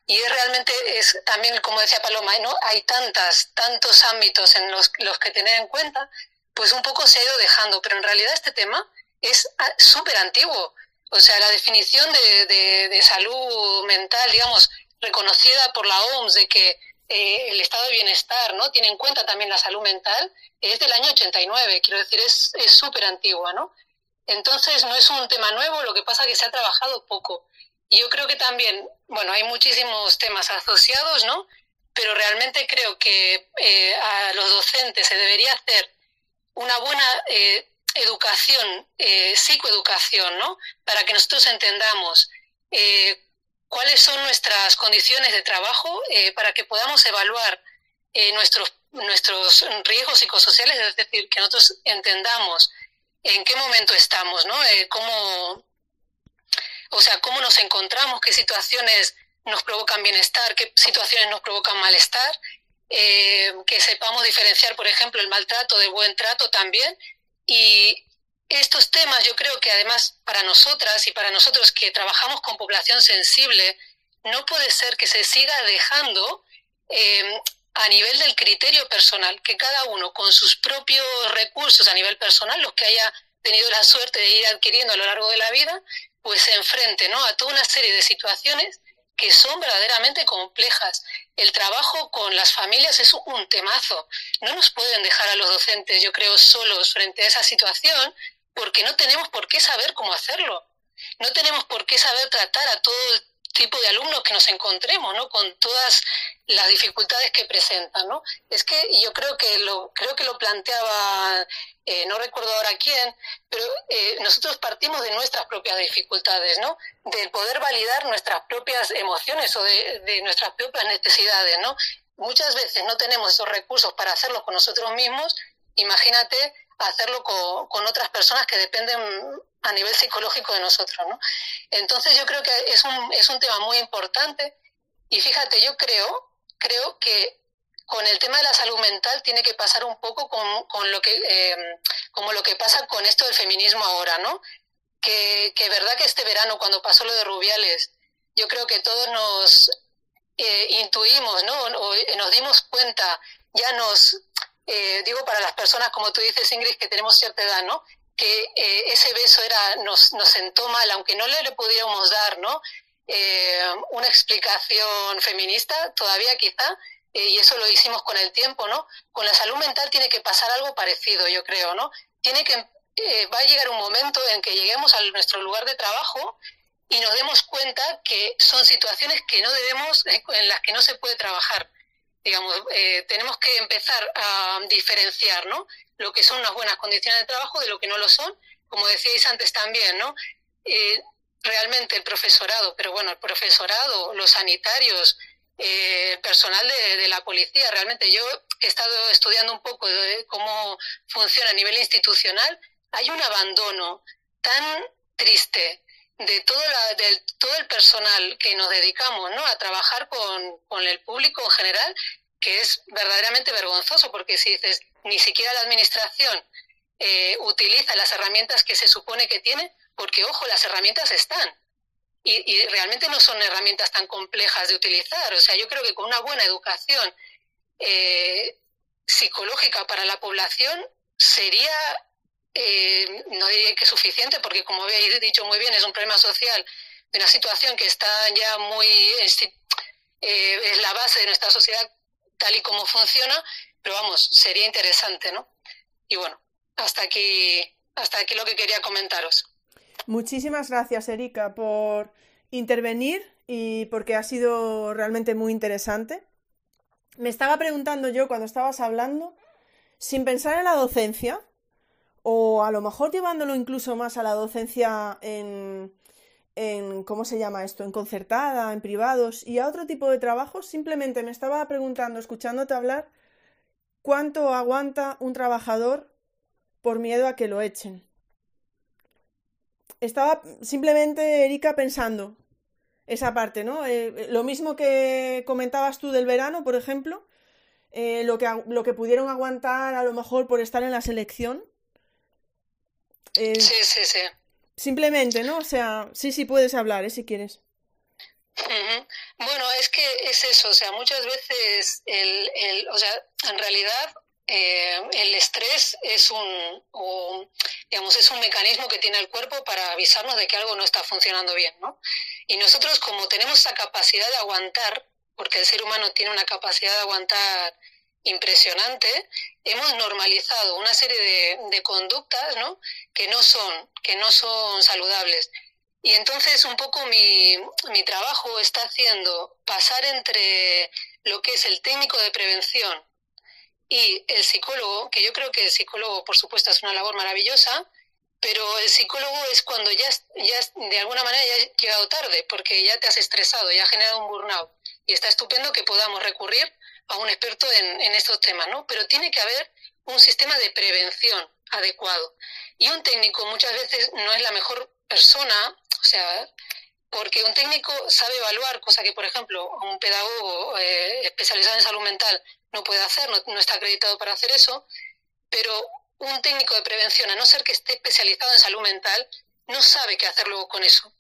y es realmente, es también, como decía Paloma, ¿no? hay tantas, tantos ámbitos en los que tener en cuenta, pues un poco se ha ido dejando, pero en realidad este tema es ah, súper antiguo. O sea, la definición de, de, salud mental, digamos, reconocida por la OMS de que eh, el estado de bienestar no tiene en cuenta también la salud mental, es del año 89, quiero decir, es súper antigua, ¿no? Entonces no es un tema nuevo, lo que pasa es que se ha trabajado poco. Y yo creo que también, bueno, hay muchísimos temas asociados, ¿no? Pero realmente creo que eh, a los docentes se debería hacer una buena eh, educación, eh, psicoeducación, ¿no? Para que nosotros entendamos eh, cuáles son nuestras condiciones de trabajo, eh, para que podamos evaluar nuestros, nuestros riesgos psicosociales, es decir, que nosotros entendamos en qué momento estamos, ¿no? cómo, o sea, cómo nos encontramos, qué situaciones nos provocan bienestar, qué situaciones nos provocan malestar, que sepamos diferenciar, por ejemplo, el maltrato del buen trato también, y estos temas yo creo que además para nosotras y para nosotros que trabajamos con población sensible, no puede ser que se siga dejando eh, a nivel del criterio personal, que cada uno con sus propios recursos a nivel personal, los que haya tenido la suerte de ir adquiriendo a lo largo de la vida, pues se enfrente ¿no? a toda una serie de situaciones que son verdaderamente complejas. El trabajo con las familias es un temazo. No nos pueden dejar a los docentes, yo creo, solos frente a esa situación porque no tenemos por qué saber cómo hacerlo. No tenemos por qué saber tratar a todo el tipo de alumnos que nos encontremos, ¿no? Con todas las dificultades que presentan, ¿no? Es que yo creo que lo creo que lo planteaba eh, no recuerdo ahora quién, pero eh, nosotros partimos de nuestras propias dificultades, ¿no? Del poder validar nuestras propias emociones o de, de nuestras propias necesidades, ¿no? Muchas veces no tenemos esos recursos para hacerlo con nosotros mismos, imagínate hacerlo con, con otras personas que dependen a nivel psicológico de nosotros, ¿no? Entonces yo creo que es un, es un tema muy importante y fíjate, yo creo, creo que con el tema de la salud mental tiene que pasar un poco con, con lo que eh, como lo que pasa con esto del feminismo ahora, ¿no? Que, que verdad que este verano cuando pasó lo de Rubiales, yo creo que todos nos eh, intuimos, ¿no? O, nos dimos cuenta, ya nos eh, digo para las personas como tú dices Ingrid que tenemos cierta edad, ¿no? Que ese beso era nos, nos sentó mal, aunque no le, le pudiéramos dar, ¿no? una explicación feminista, todavía quizá, eh, y eso lo hicimos con el tiempo, ¿no? Con la salud mental tiene que pasar algo parecido, yo creo, ¿no? Tiene que, eh, va a llegar un momento en que lleguemos a nuestro lugar de trabajo y nos demos cuenta que son situaciones que no debemos, eh, en las que no se puede trabajar. Digamos, tenemos que empezar a diferenciar, ¿no? Lo que son unas buenas condiciones de trabajo de lo que no lo son, como decíais antes también, ¿no? realmente el profesorado, pero bueno, el profesorado, los sanitarios, eh, personal de, la policía. Realmente yo he estado estudiando un poco de cómo funciona a nivel institucional. Hay un abandono tan triste de todo, la, todo el personal que nos dedicamos ¿no? a trabajar con, con el público en general, que es verdaderamente vergonzoso, porque si dices, ni siquiera la administración eh, utiliza las herramientas que se supone que tiene, porque ojo, las herramientas están y, realmente no son herramientas tan complejas de utilizar. O sea, yo creo que con una buena educación eh, psicológica para la población sería, eh, no diría que suficiente, porque como habéis dicho muy bien, es un problema social una situación que está ya muy, eh, es la base de nuestra sociedad tal y como funciona, pero vamos, sería interesante, ¿no? Y bueno, hasta aquí, hasta aquí lo que quería comentaros. Muchísimas gracias, Erika, por intervenir y porque ha sido realmente muy interesante. Me estaba preguntando yo cuando estabas hablando, sin pensar en la docencia, o a lo mejor llevándolo incluso más a la docencia en, en ¿cómo se llama esto? En concertada, en privados y a otro tipo de trabajos, simplemente me estaba preguntando, escuchándote hablar, ¿cuánto aguanta un trabajador por miedo a que lo echen? Estaba simplemente, Erika, pensando esa parte, ¿no? Eh, lo mismo que comentabas tú del verano, por ejemplo, eh, lo, que, lo que pudieron aguantar a lo mejor por estar en la selección. Eh, sí, sí, sí. Simplemente, ¿no? O sea, sí, sí puedes hablar, ¿eh? Si quieres. Bueno, es que es eso, o sea, muchas veces el, el o sea, en realidad eh, el estrés es un, digamos, es un mecanismo que tiene el cuerpo para avisarnos de que algo no está funcionando bien, ¿no? Y nosotros como tenemos esa capacidad de aguantar, porque el ser humano tiene una capacidad de aguantar impresionante, hemos normalizado una serie de, conductas, ¿no? Que no son, que no son saludables. Y entonces un poco mi, mi trabajo está haciendo pasar entre lo que es el técnico de prevención y el psicólogo, que yo creo que el psicólogo, por supuesto, es una labor maravillosa, pero el psicólogo es cuando ya, ya de alguna manera ya has llegado tarde, porque ya te has estresado, ya has generado un burnout. Y está estupendo que podamos recurrir a un experto en, en estos temas, ¿no? Pero tiene que haber un sistema de prevención adecuado. Y un técnico muchas veces no es la mejor persona, o sea, porque un técnico sabe evaluar, cosa que, por ejemplo, un pedagogo eh, especializado en salud mental no puede hacer, no, está acreditado para hacer eso, pero un técnico de prevención, a no ser que esté especializado en salud mental, no sabe qué hacer luego con eso.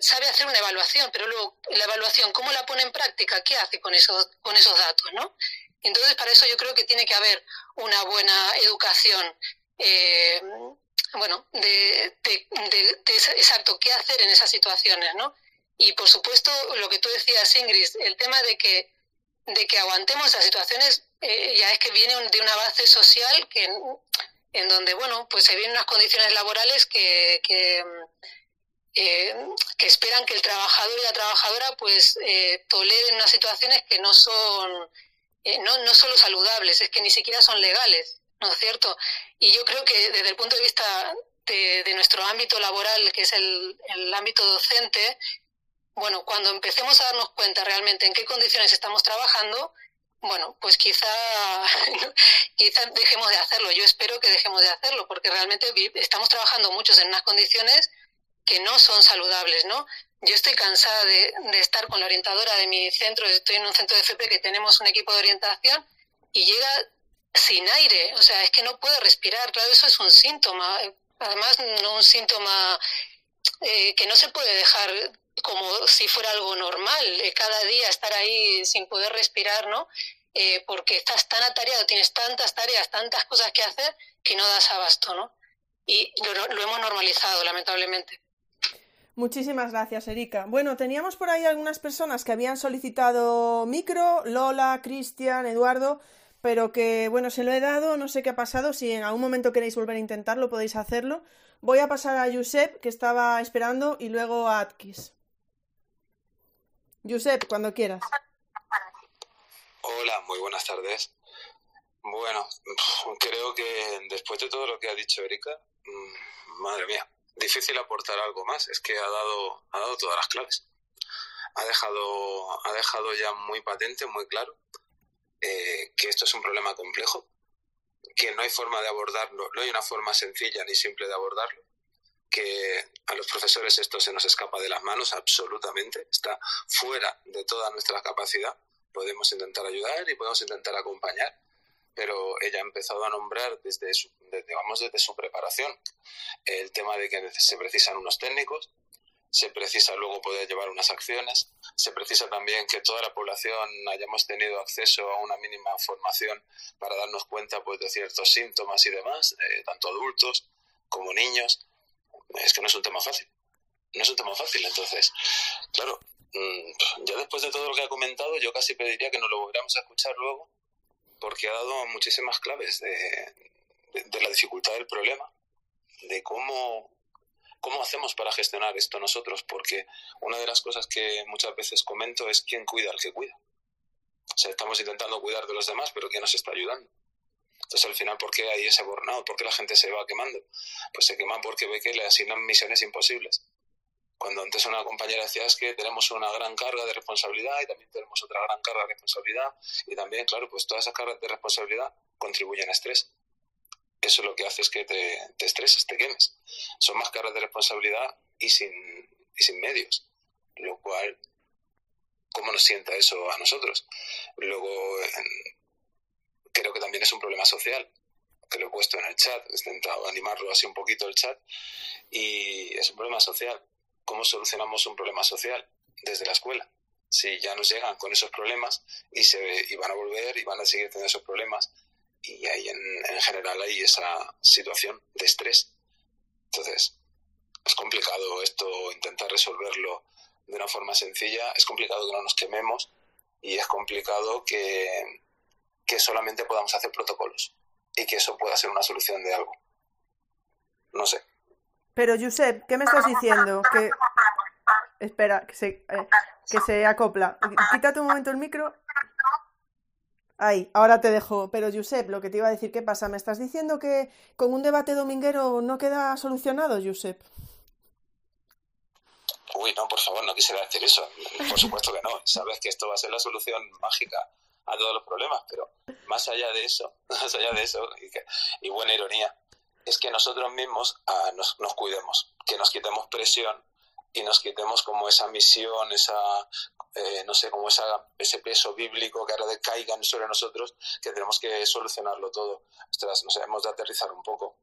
Sabe hacer una evaluación, pero luego la evaluación, ¿cómo la pone en práctica? ¿Qué hace con esos, con esos datos? ¿no? Entonces, para eso yo creo que tiene que haber una buena educación, eh, bueno, de, de, exacto, qué hacer en esas situaciones, ¿no? Y por supuesto, lo que tú decías, Ingrid, el tema de que de que aguantemos esas situaciones eh, ya es que viene de una base social que en donde bueno pues se vienen unas condiciones laborales que, eh, que esperan que el trabajador y la trabajadora pues eh, toleren unas situaciones que no son no, no solo saludables es que ni siquiera son legales no es cierto y yo creo que desde el punto de vista de, de nuestro ámbito laboral que es el, el ámbito docente bueno, cuando empecemos a darnos cuenta realmente en qué condiciones estamos trabajando, bueno, pues quizá, quizá dejemos de hacerlo. Yo espero que dejemos de hacerlo, porque realmente estamos trabajando muchos en unas condiciones que no son saludables, ¿no? Yo estoy cansada de, estar con la orientadora de mi centro, estoy en un centro de FP que tenemos un equipo de orientación y llega sin aire, o sea, es que no puede respirar, claro, eso es un síntoma, además no un síntoma eh, que no se puede dejar como si fuera algo normal, eh, cada día estar ahí sin poder respirar, ¿no? Eh, porque estás tan atareado, tienes tantas tareas, tantas cosas que hacer que no das abasto, ¿no? Y lo, hemos normalizado, lamentablemente. Muchísimas gracias, Erika. Bueno, teníamos por ahí algunas personas que habían solicitado micro, Lola, Cristian, Eduardo, pero que, bueno, se lo he dado, no sé qué ha pasado, si en algún momento queréis volver a intentarlo, podéis hacerlo. Voy a pasar a Josep, que estaba esperando, y luego a Atkis. Josep, cuando quieras. Hola, muy buenas tardes. Bueno, creo que después de todo lo que ha dicho Erika, mm, madre mía, difícil aportar algo más. Es que ha dado, ha dado todas las claves. Ha dejado, ha dejado ya muy patente, muy claro, eh, que esto es un problema complejo, que no hay forma de abordarlo, no hay una forma sencilla ni simple de abordarlo que a los profesores esto se nos escapa de las manos absolutamente, está fuera de toda nuestra capacidad. Podemos intentar ayudar y podemos intentar acompañar, pero ella ha empezado a nombrar desde su, desde su preparación el tema de que se precisan unos técnicos, se precisa luego poder llevar unas acciones, se precisa también que toda la población hayamos tenido acceso a una mínima formación para darnos cuenta pues, de ciertos síntomas y demás, eh, tanto adultos como niños es que no es un tema fácil. No es un tema fácil. Entonces, claro, mm, ya después de todo lo que ha comentado, yo casi pediría que nos lo volviéramos a escuchar luego, porque ha dado muchísimas claves de, la dificultad del problema, de cómo, cómo hacemos para gestionar esto nosotros, porque una de las cosas que muchas veces comento es quién cuida al que cuida. O sea, estamos intentando cuidar de los demás, pero ¿quién nos está ayudando? Entonces, al final, ¿por qué hay ese burnout? ¿Por qué la gente se va quemando? Pues se quema porque ve que le asignan misiones imposibles. Cuando antes una compañera decía es que tenemos una gran carga de responsabilidad y también tenemos otra gran carga de responsabilidad y también, claro, pues todas esas cargas de responsabilidad contribuyen a estrés. Eso lo que hace es que te, estreses, te quemes. Son más cargas de responsabilidad y sin, y sin medios, lo cual cómo nos sienta eso a nosotros. Luego, creo que también es un problema social, que lo he puesto en el chat, he intentado animarlo así un poquito el chat, y es un problema social. ¿Cómo solucionamos un problema social? Desde la escuela. Si ya nos llegan con esos problemas y, se, y van a volver y van a seguir teniendo esos problemas, y ahí en, en general hay esa situación de estrés. Entonces, es complicado esto, intentar resolverlo de una forma sencilla, es complicado que no nos quememos y es complicado que, que solamente podamos hacer protocolos y que eso pueda ser una solución de algo. No sé. Pero, Josep, ¿qué me estás diciendo? Que... Espera, que se, eh, que se acopla. Quítate un momento el micro. Ahí, ahora te dejo. Pero, Josep, lo que te iba a decir, ¿qué pasa? ¿Me estás diciendo que con un debate dominguero no queda solucionado, Josep? Uy, no, por favor, no quisiera decir eso. Por supuesto que no. Sabes que esto va a ser la solución mágica a todos los problemas, pero más allá de eso, más allá de eso, y, buena ironía, es que nosotros mismos ah, nos, cuidemos, que nos quitemos presión y nos quitemos como esa misión, esa, eh, no sé, como esa, ese peso bíblico que ahora caigan sobre nosotros, que tenemos que solucionarlo todo. Ostras, nos hemos de aterrizar un poco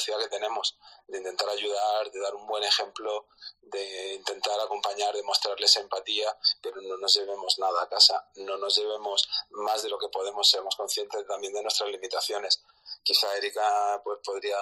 capacidad que tenemos de intentar ayudar, de dar un buen ejemplo, de intentar acompañar, de mostrarles empatía, pero no nos llevemos nada a casa, no nos llevemos más de lo que podemos, seamos conscientes también de nuestras limitaciones. Quizá Erika pues, podría,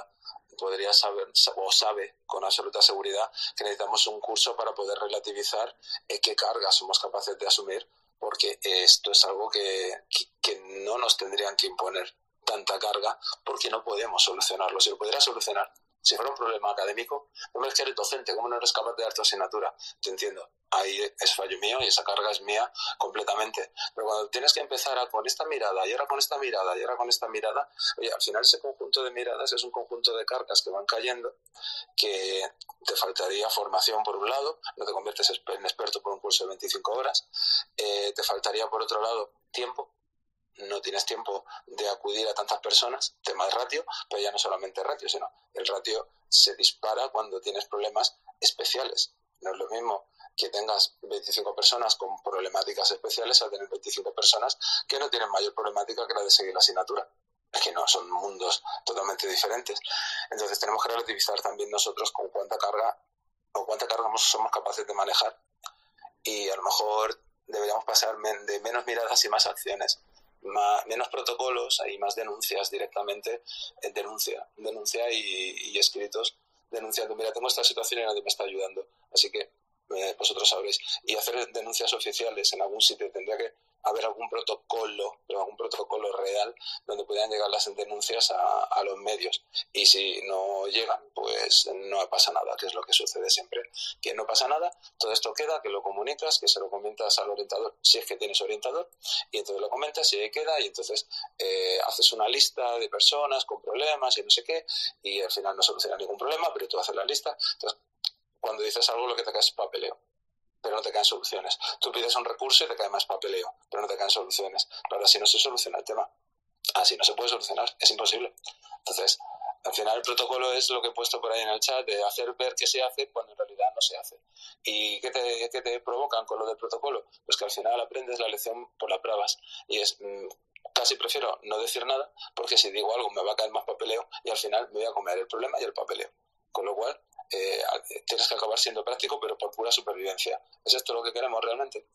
podría saber o sabe con absoluta seguridad que necesitamos un curso para poder relativizar eh, qué cargas somos capaces de asumir, porque esto es algo que, que no nos tendrían que imponer tanta carga porque no podemos solucionarlo. Si lo pudiera solucionar, si fuera un problema académico, no me que eres docente, ¿cómo no eres capaz de dar tu asignatura? Te entiendo. Ahí es fallo mío y esa carga es mía completamente. Pero cuando tienes que empezar con esta mirada y ahora con esta mirada y ahora con esta mirada, oye, al final ese conjunto de miradas es un conjunto de cargas que van cayendo que te faltaría formación por un lado, no te conviertes en experto por un curso de 25 horas, eh, te faltaría por otro lado tiempo, no tienes tiempo de acudir a tantas personas, tema de ratio, pero ya no solamente ratio, sino el ratio se dispara cuando tienes problemas especiales. No es lo mismo que tengas 25 personas con problemáticas especiales a tener 25 personas que no tienen mayor problemática que la de seguir la asignatura. Es que no, son mundos totalmente diferentes. Entonces tenemos que relativizar también nosotros con cuánta carga o cuánta carga somos capaces de manejar. Y a lo mejor deberíamos pasar de menos miradas y más acciones menos protocolos y más denuncias directamente, eh, denuncia, denuncia y, y, escritos denunciando, mira, tengo esta situación y nadie me está ayudando, así que eh, vosotros sabréis. Y hacer denuncias oficiales en algún sitio tendría que haber algún protocolo, pero algún protocolo real donde pudieran llegar las denuncias a, los medios. Y si no llegan, pues no pasa nada, que es lo que sucede siempre. Que no pasa nada, todo esto queda, que lo comunicas, que se lo comentas al orientador, si es que tienes orientador, y entonces lo comentas y ahí queda, y entonces eh, haces una lista de personas con problemas y no sé qué, y al final no soluciona ningún problema, pero tú haces la lista. Entonces, cuando dices algo, lo que te cae es papeleo pero no te caen soluciones. Tú pides un recurso y te cae más papeleo, pero no te caen soluciones. Claro, así no se soluciona el tema. Así no se puede solucionar, es imposible. Entonces, al final el protocolo es lo que he puesto por ahí en el chat, de hacer ver que se hace cuando en realidad no se hace. ¿Y qué te, qué te provocan con lo del protocolo? Pues que al final aprendes la lección por las pruebas. Y es, mm, casi prefiero no decir nada, porque si digo algo me va a caer más papeleo y al final me voy a comer el problema y el papeleo. Con lo cual, eh, tienes que acabar siendo práctico, pero por pura supervivencia. ¿Es esto lo que queremos realmente?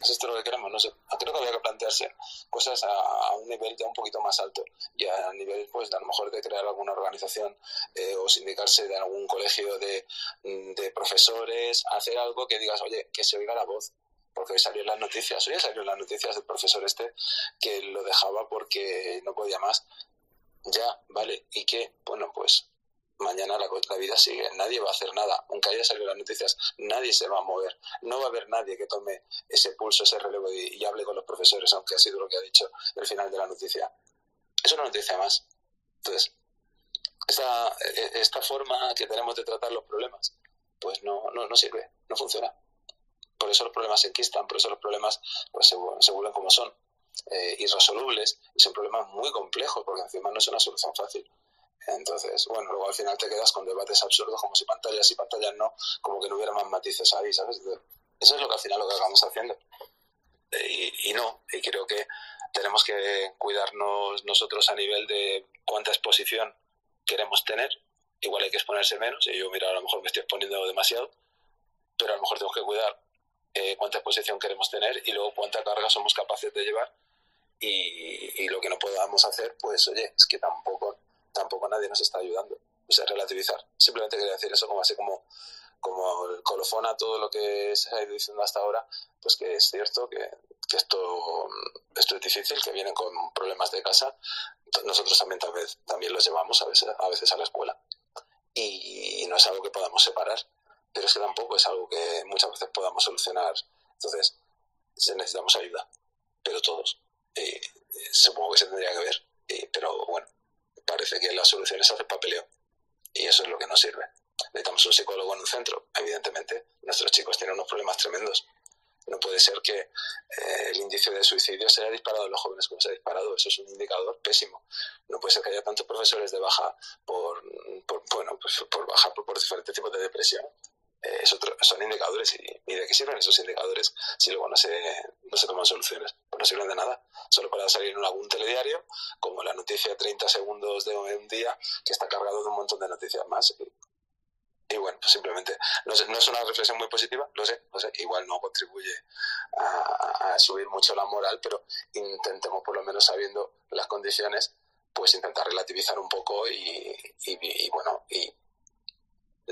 ¿Es esto lo que queremos? No sé. Creo que había que plantearse cosas a, un nivel ya un poquito más alto y a nivel, pues, a lo mejor de crear alguna organización eh, o sindicarse de algún colegio de, de profesores, hacer algo que digas, oye, que se oiga la voz porque hoy salió las noticias, hoy salió las noticias del profesor este que lo dejaba porque no podía más. Ya, vale, ¿y qué? Bueno, pues mañana la, vida sigue, nadie va a hacer nada, aunque haya salido las noticias, nadie se va a mover, no va a haber nadie que tome ese pulso, ese relevo y, hable con los profesores, aunque ha sido lo que ha dicho el final de la noticia. es una noticia más. Entonces, esta, e, esta forma que tenemos de tratar los problemas, pues no, no, no sirve, no funciona. Por eso los problemas se enquistan, por eso los problemas pues, se, se vuelven como son, eh, irresolubles, y son problemas muy complejos, porque encima no es una solución fácil. Entonces, bueno, luego al final te quedas con debates absurdos como si pantallas y pantallas no, como que no hubiera más matices ahí, ¿sabes? Eso es lo que al final lo que acabamos haciendo. Y, y no, y creo que tenemos que cuidarnos nosotros a nivel de cuánta exposición queremos tener. Igual hay que exponerse menos, y yo, mira, a lo mejor me estoy exponiendo demasiado, pero a lo mejor tengo que cuidar eh, cuánta exposición queremos tener y luego cuánta carga somos capaces de llevar. Y, y, lo que no podamos hacer, pues oye, es que tampoco, tampoco nadie nos está ayudando. O sea, relativizar. Simplemente quería decir eso como así como, como el colofón a todo lo que se ha ido diciendo hasta ahora, pues que es cierto que, esto, esto es difícil, que vienen con problemas de casa. Nosotros también, tal vez, también los llevamos a veces, a veces a la escuela. Y, no es algo que podamos separar pero es que tampoco es algo que muchas veces podamos solucionar. Entonces, necesitamos ayuda, pero todos. Eh, supongo que se tendría que ver, pero bueno, parece que las soluciones hacen papeleo y eso es lo que nos sirve. Necesitamos un psicólogo en un centro, evidentemente. Nuestros chicos tienen unos problemas tremendos. No puede ser que eh, el índice de suicidio se haya disparado en los jóvenes como se ha disparado. Eso es un indicador pésimo. No puede ser que haya tantos profesores de baja por, por bueno, pues por baja por, por diferentes tipos de depresión eh, son indicadores y, de qué sirven esos indicadores si luego no se, no se toman soluciones. Pues no sirven de nada, solo para salir en algún telediario, como la noticia 30 segundos de un día, que está cargado de un montón de noticias más. Y, bueno, pues simplemente, no, no, es una reflexión muy positiva, lo sé, lo sé, igual no contribuye a, a subir mucho la moral, pero intentemos por lo menos sabiendo las condiciones, pues intentar relativizar un poco y, y, y bueno, y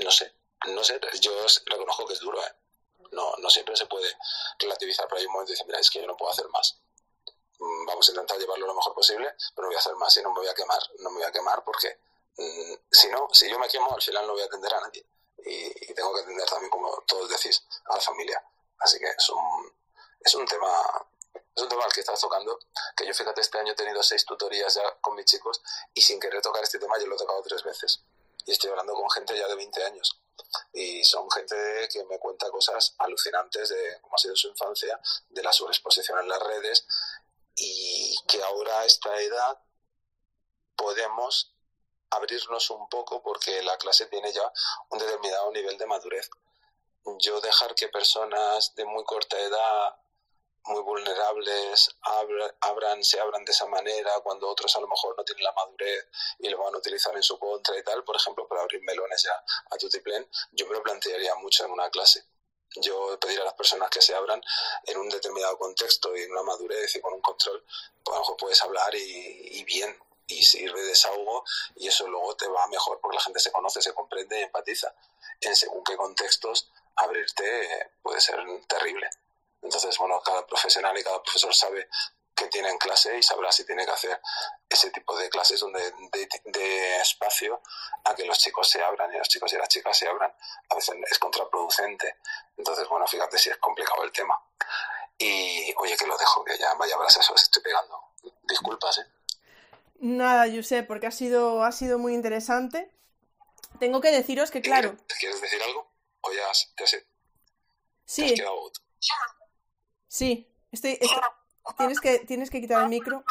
no sé, no sé, yo reconozco que es duro, ¿eh? No, no siempre se puede relativizar, pero hay un momento y decir, mira, es que yo no puedo hacer más. Mm, vamos a intentar llevarlo lo mejor posible, pero no voy a hacer más y no me voy a quemar. No me voy a quemar porque mm, si no, si yo me quemo, al final no voy a atender a nadie. Y, tengo que atender también, como todos decís, a la familia. Así que es un, es un tema es un tema al que estás tocando, que yo fíjate, este año he tenido seis tutorías ya con mis chicos y sin querer tocar este tema yo lo he tocado tres veces. Y estoy hablando con gente ya de 20 años y son gente que me cuenta cosas alucinantes de cómo ha sido su infancia, de la sobreexposición en las redes y que ahora a esta edad podemos abrirnos un poco porque la clase tiene ya un determinado nivel de madurez. Yo dejar que personas de muy corta edad muy vulnerables abran, se abran de esa manera cuando otros a lo mejor no tienen la madurez y lo van a utilizar en su contra y tal, por ejemplo, para abrir melones ya a tutiplén, yo me lo plantearía mucho en una clase. Yo pediría a las personas que se abran en un determinado contexto y en una madurez y con un control, pues a lo mejor puedes hablar y, y bien, y sirve de desahogo y eso luego te va mejor porque la gente se conoce, se comprende y empatiza. En según qué contextos, abrirte puede ser terrible. Entonces, bueno, cada profesional y cada profesor sabe que tiene en clase y sabrá si tiene que hacer ese tipo de clases donde de, espacio a que los chicos se abran y los chicos y las chicas se abran. A veces es contraproducente. Entonces, bueno, fíjate si es complicado el tema. Y oye, que lo dejo, que ya vaya a eso, estoy pegando. Disculpas, ¿eh? Nada, sé porque ha sido, ha sido muy interesante. Tengo que deciros que, claro. ¿Quieres decir algo? O ya, ya sé. Sí. Sí, estoy, tienes, que, tienes que quitar el micro.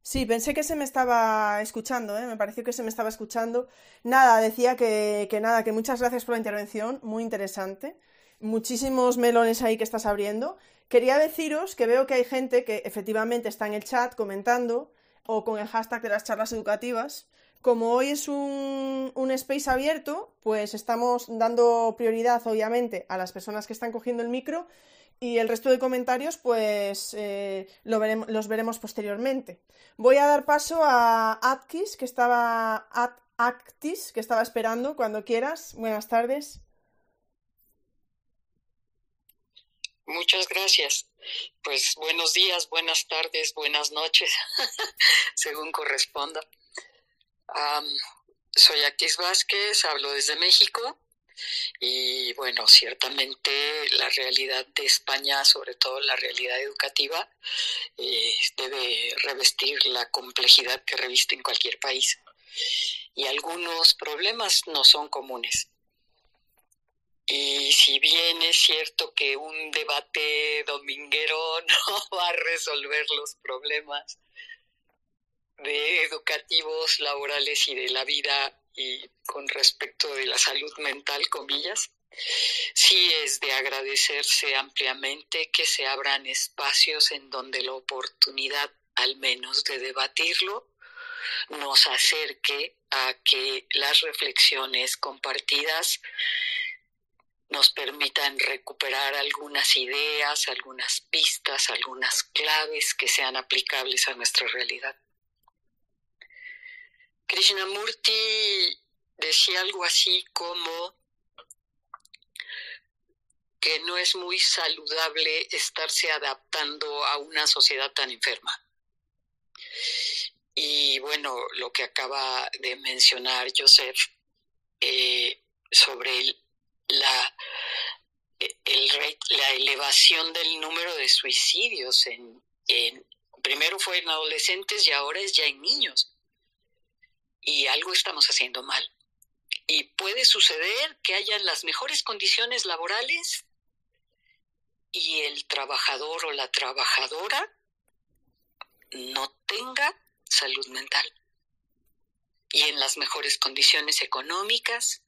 Sí, pensé que se me estaba escuchando, ¿eh? me pareció que se me estaba escuchando. Nada, decía que, que nada, que muchas gracias por la intervención, muy interesante. Muchísimos melones ahí que estás abriendo. Quería deciros que veo que hay gente que efectivamente está en el chat comentando o con el hashtag de las charlas educativas. Como hoy es un, un, space abierto, pues estamos dando prioridad, obviamente, a las personas que están cogiendo el micro y el resto de comentarios, pues eh, lo veremos, los veremos posteriormente. Voy a dar paso a Atkis, que estaba, Actis, que estaba esperando cuando quieras. Buenas tardes. Muchas gracias. Pues buenos días, buenas tardes, buenas noches, según corresponda. Um, soy Actis Vázquez, hablo desde México Y bueno, ciertamente la realidad de España, sobre todo la realidad educativa, eh, debe revestir la complejidad que reviste en cualquier país. Y algunos problemas no son comunes. Y si bien es cierto que un debate dominguero no va a resolver los problemas de educativos, laborales y de la vida y con respecto de la salud mental, comillas, sí es de agradecerse ampliamente que se abran espacios en donde la oportunidad, al menos de debatirlo, nos acerque a que las reflexiones compartidas nos permitan recuperar algunas ideas, algunas pistas, algunas claves que sean aplicables a nuestra realidad. Krishnamurti decía algo así como que no es muy saludable estarse adaptando a una sociedad tan enferma. Y bueno, lo que acaba de mencionar Joseph eh, sobre la, la elevación del número de suicidios en, en, primero fue en adolescentes y ahora es ya en niños y algo estamos haciendo mal. Y puede suceder que haya las mejores condiciones laborales y el trabajador o la trabajadora no tenga salud mental. Y en las mejores condiciones económicas,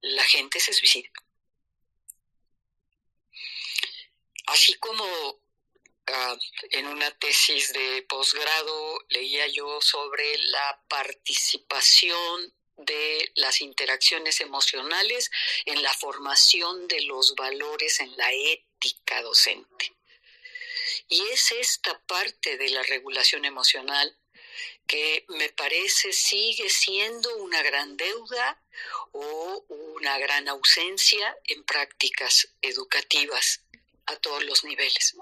la gente se suicida. Así como Ah, en una tesis de posgrado leía yo sobre la participación de las interacciones emocionales en la formación de los valores en la ética docente. Y es esta parte de la regulación emocional que me parece sigue siendo una gran deuda o una gran ausencia en prácticas educativas a todos los niveles.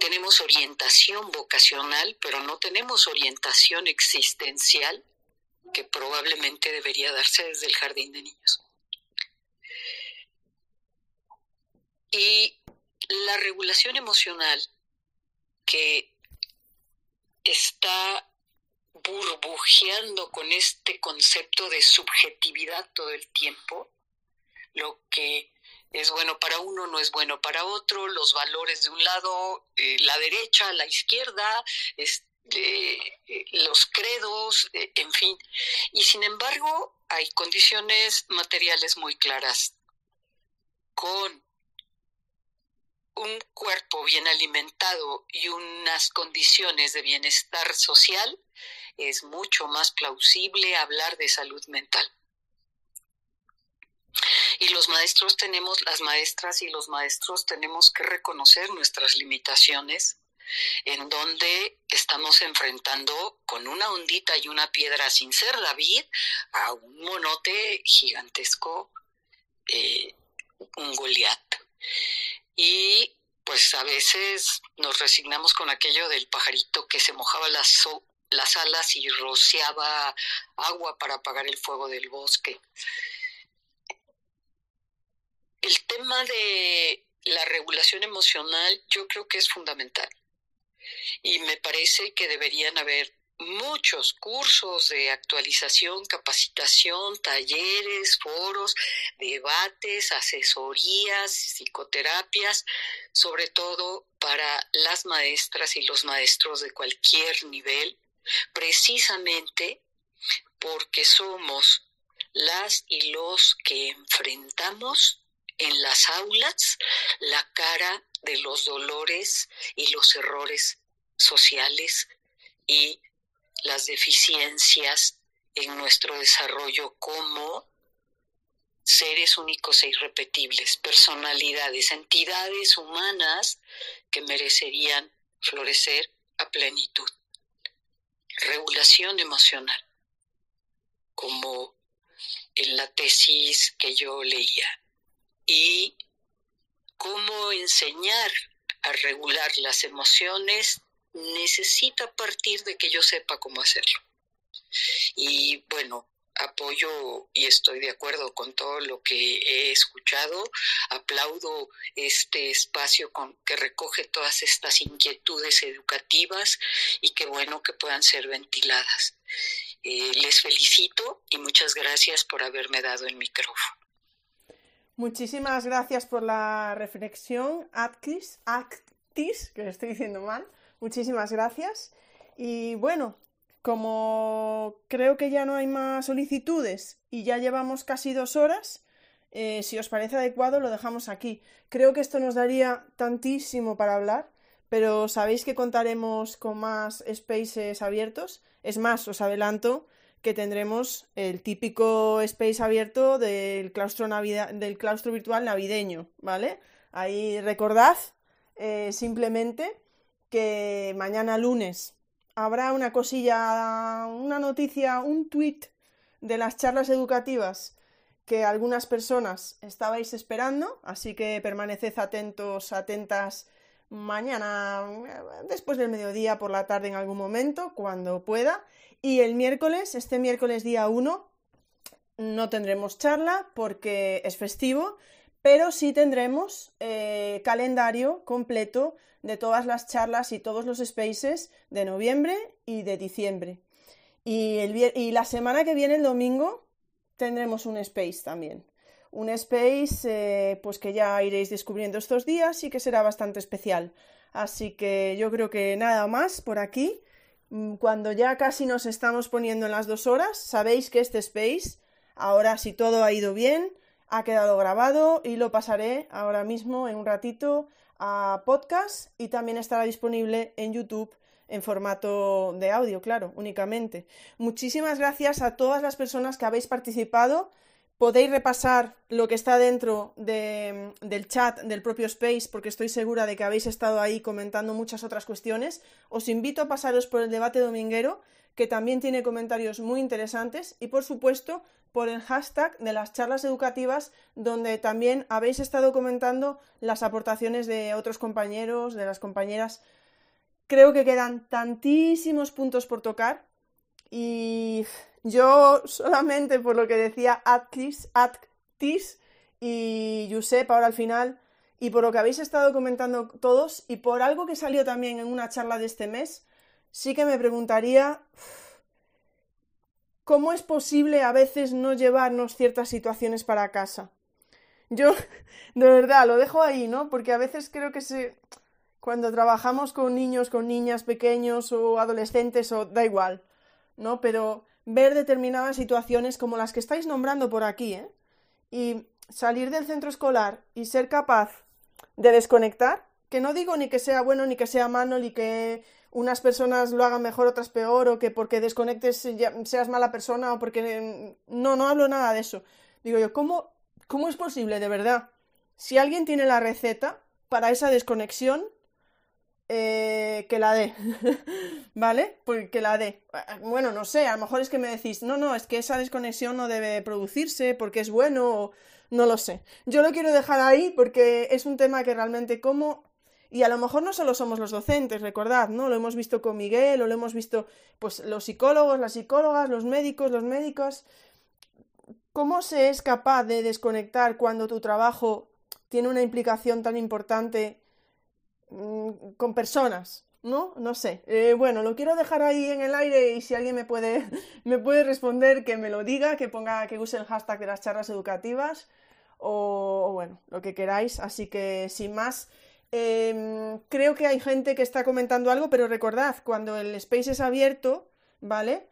Tenemos orientación vocacional, pero no tenemos orientación existencial que probablemente debería darse desde el jardín de niños. Y la regulación emocional que está burbujeando con este concepto de subjetividad todo el tiempo, lo que es bueno para uno, no es bueno para otro, los valores de un lado, eh, la derecha, la izquierda, este, eh, los credos, eh, en fin. Y sin embargo, hay condiciones materiales muy claras. Con un cuerpo bien alimentado y unas condiciones de bienestar social, es mucho más plausible hablar de salud mental. Y los maestros tenemos, las maestras y los maestros tenemos que reconocer nuestras limitaciones en donde estamos enfrentando con una ondita y una piedra sin ser David a un monote gigantesco, eh, un Goliat. Y pues a veces nos resignamos con aquello del pajarito que se mojaba las, las alas y rociaba agua para apagar el fuego del bosque el tema de la regulación emocional yo creo que es fundamental. Y me parece que deberían haber muchos cursos de actualización, capacitación, talleres, foros, debates, asesorías, psicoterapias, sobre todo para las maestras y los maestros de cualquier nivel, precisamente porque somos las y los que enfrentamos en las aulas la cara de los dolores y los errores sociales y las deficiencias en nuestro desarrollo como seres únicos e irrepetibles, personalidades, entidades humanas que merecerían florecer a plenitud. Regulación emocional, como en la tesis que yo leía y cómo enseñar a regular las emociones necesita partir de que yo sepa cómo hacerlo. Y bueno, apoyo y estoy de acuerdo con todo lo que he escuchado. Aplaudo este espacio con, que recoge todas estas inquietudes educativas y qué bueno que puedan ser ventiladas. Eh, les felicito y muchas gracias por haberme dado el micrófono. Muchísimas gracias por la reflexión, Actis, Actis, que estoy diciendo mal. Muchísimas gracias. Y bueno, como creo que ya no hay más solicitudes y ya llevamos casi dos horas, eh, si os parece adecuado lo dejamos aquí. Creo que esto nos daría tantísimo para hablar, pero sabéis que contaremos con más spaces abiertos. Es más, os adelanto que tendremos el típico space abierto del claustro, del claustro virtual navideño, ¿vale? Ahí recordad eh, simplemente que mañana lunes habrá una cosilla, una noticia, un tweet de las charlas educativas que algunas personas estabais esperando, así que permaneced atentos, atentas mañana, después del mediodía, por la tarde en algún momento, cuando pueda. Y el miércoles, este miércoles día 1, no tendremos charla porque es festivo, pero sí tendremos eh, calendario completo de todas las charlas y todos los spaces de noviembre y de diciembre. Y, y la semana que viene, el domingo, tendremos un space también. Un space eh, pues que ya iréis descubriendo estos días y que será bastante especial. Así que yo creo que nada más por aquí. Mm, cuando ya casi nos estamos poniendo en las dos horas, sabéis que este space, ahora si todo ha ido bien, ha quedado grabado y lo pasaré ahora mismo en un ratito a podcast y también estará disponible en YouTube en formato de audio, claro, únicamente. Muchísimas gracias a todas las personas que habéis participado. Podéis repasar lo que está dentro del chat del propio Space, porque estoy segura de que habéis estado ahí comentando muchas otras cuestiones. Os invito a pasaros por el debate dominguero, que también tiene comentarios muy interesantes, y por supuesto por el hashtag de las charlas educativas, donde también habéis estado comentando las aportaciones de otros compañeros, de las compañeras. Creo que quedan tantísimos puntos por tocar y yo solamente por lo que decía Attis y Josep ahora al final, y por lo que habéis estado comentando todos, y por algo que salió también en una charla de este mes, sí que me preguntaría ¿Cómo es posible a veces no llevarnos ciertas situaciones para casa? Yo, de verdad, lo dejo ahí, ¿no? Porque a veces creo que se... cuando trabajamos con niños, con niñas pequeños o adolescentes, o da igual, ¿no? Pero ver determinadas situaciones como las que estáis nombrando por aquí, ¿eh? Y salir del centro escolar y ser capaz de desconectar, que no digo ni que sea bueno ni que sea malo, ni que unas personas lo hagan mejor, otras peor, o que porque desconectes seas mala persona, o porque... No, no hablo nada de eso. Digo yo, ¿cómo, cómo es posible, de verdad? Si alguien tiene la receta para esa desconexión, eh, que la dé, ¿vale? Pues que la dé. Bueno, no sé, a lo mejor es que me decís, no, no, es que esa desconexión no debe producirse porque es bueno, o no lo sé. Yo lo quiero dejar ahí porque es un tema que realmente como y a lo mejor no solo somos los docentes, recordad, ¿no? Lo hemos visto con Miguel, o lo hemos visto, pues, los psicólogos, las psicólogas, los médicos, los médicos. ¿Cómo se es capaz de desconectar cuando tu trabajo tiene una implicación tan importante con personas? ¿No? No sé. Eh, bueno, lo quiero dejar ahí en el aire y si alguien me puede, me puede responder, que me lo diga, que ponga, que use el hashtag de las charlas educativas o bueno, lo que queráis. Así que sin más. Em, creo que hay gente que está comentando algo, pero recordad, cuando el space es abierto, ¿vale?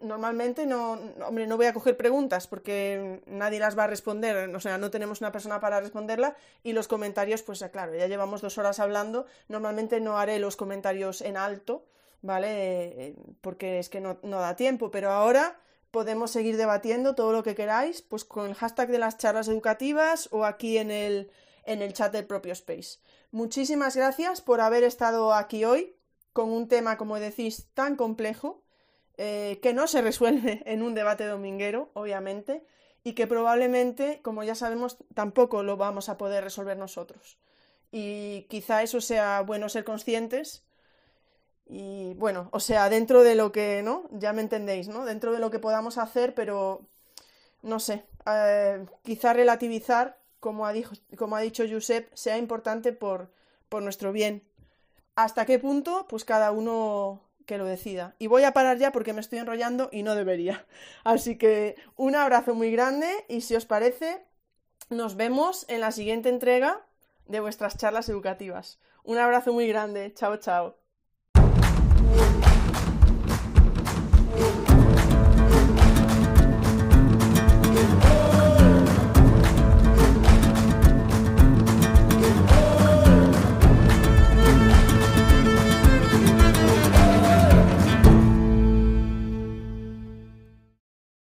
Normalmente no, hombre, no voy a coger preguntas porque nadie las va a responder, o sea, no tenemos una persona para responderla y los comentarios, pues claro, ya llevamos dos horas hablando, normalmente no haré los comentarios en alto, ¿vale? Porque es que no, no da tiempo, pero ahora podemos seguir debatiendo todo lo que queráis, pues con el hashtag de las charlas educativas o aquí en el en el chat del propio Space. Muchísimas gracias por haber estado aquí hoy con un tema, como decís, tan complejo, eh, que no se resuelve en un debate dominguero, obviamente, y que probablemente, como ya sabemos, tampoco lo vamos a poder resolver nosotros. Y quizá eso sea bueno ser conscientes y bueno, o sea, dentro de lo que, ¿no? Ya me entendéis, ¿no? Dentro de lo que podamos hacer, pero no sé, eh, quizá relativizar, como ha, dicho, como ha dicho Josep, sea importante por, por nuestro bien. ¿Hasta qué punto? Pues cada uno que lo decida. Y voy a parar ya porque me estoy enrollando y no debería. Así que un abrazo muy grande y si os parece, nos vemos en la siguiente entrega de vuestras charlas educativas. Un abrazo muy grande. Chao, chao.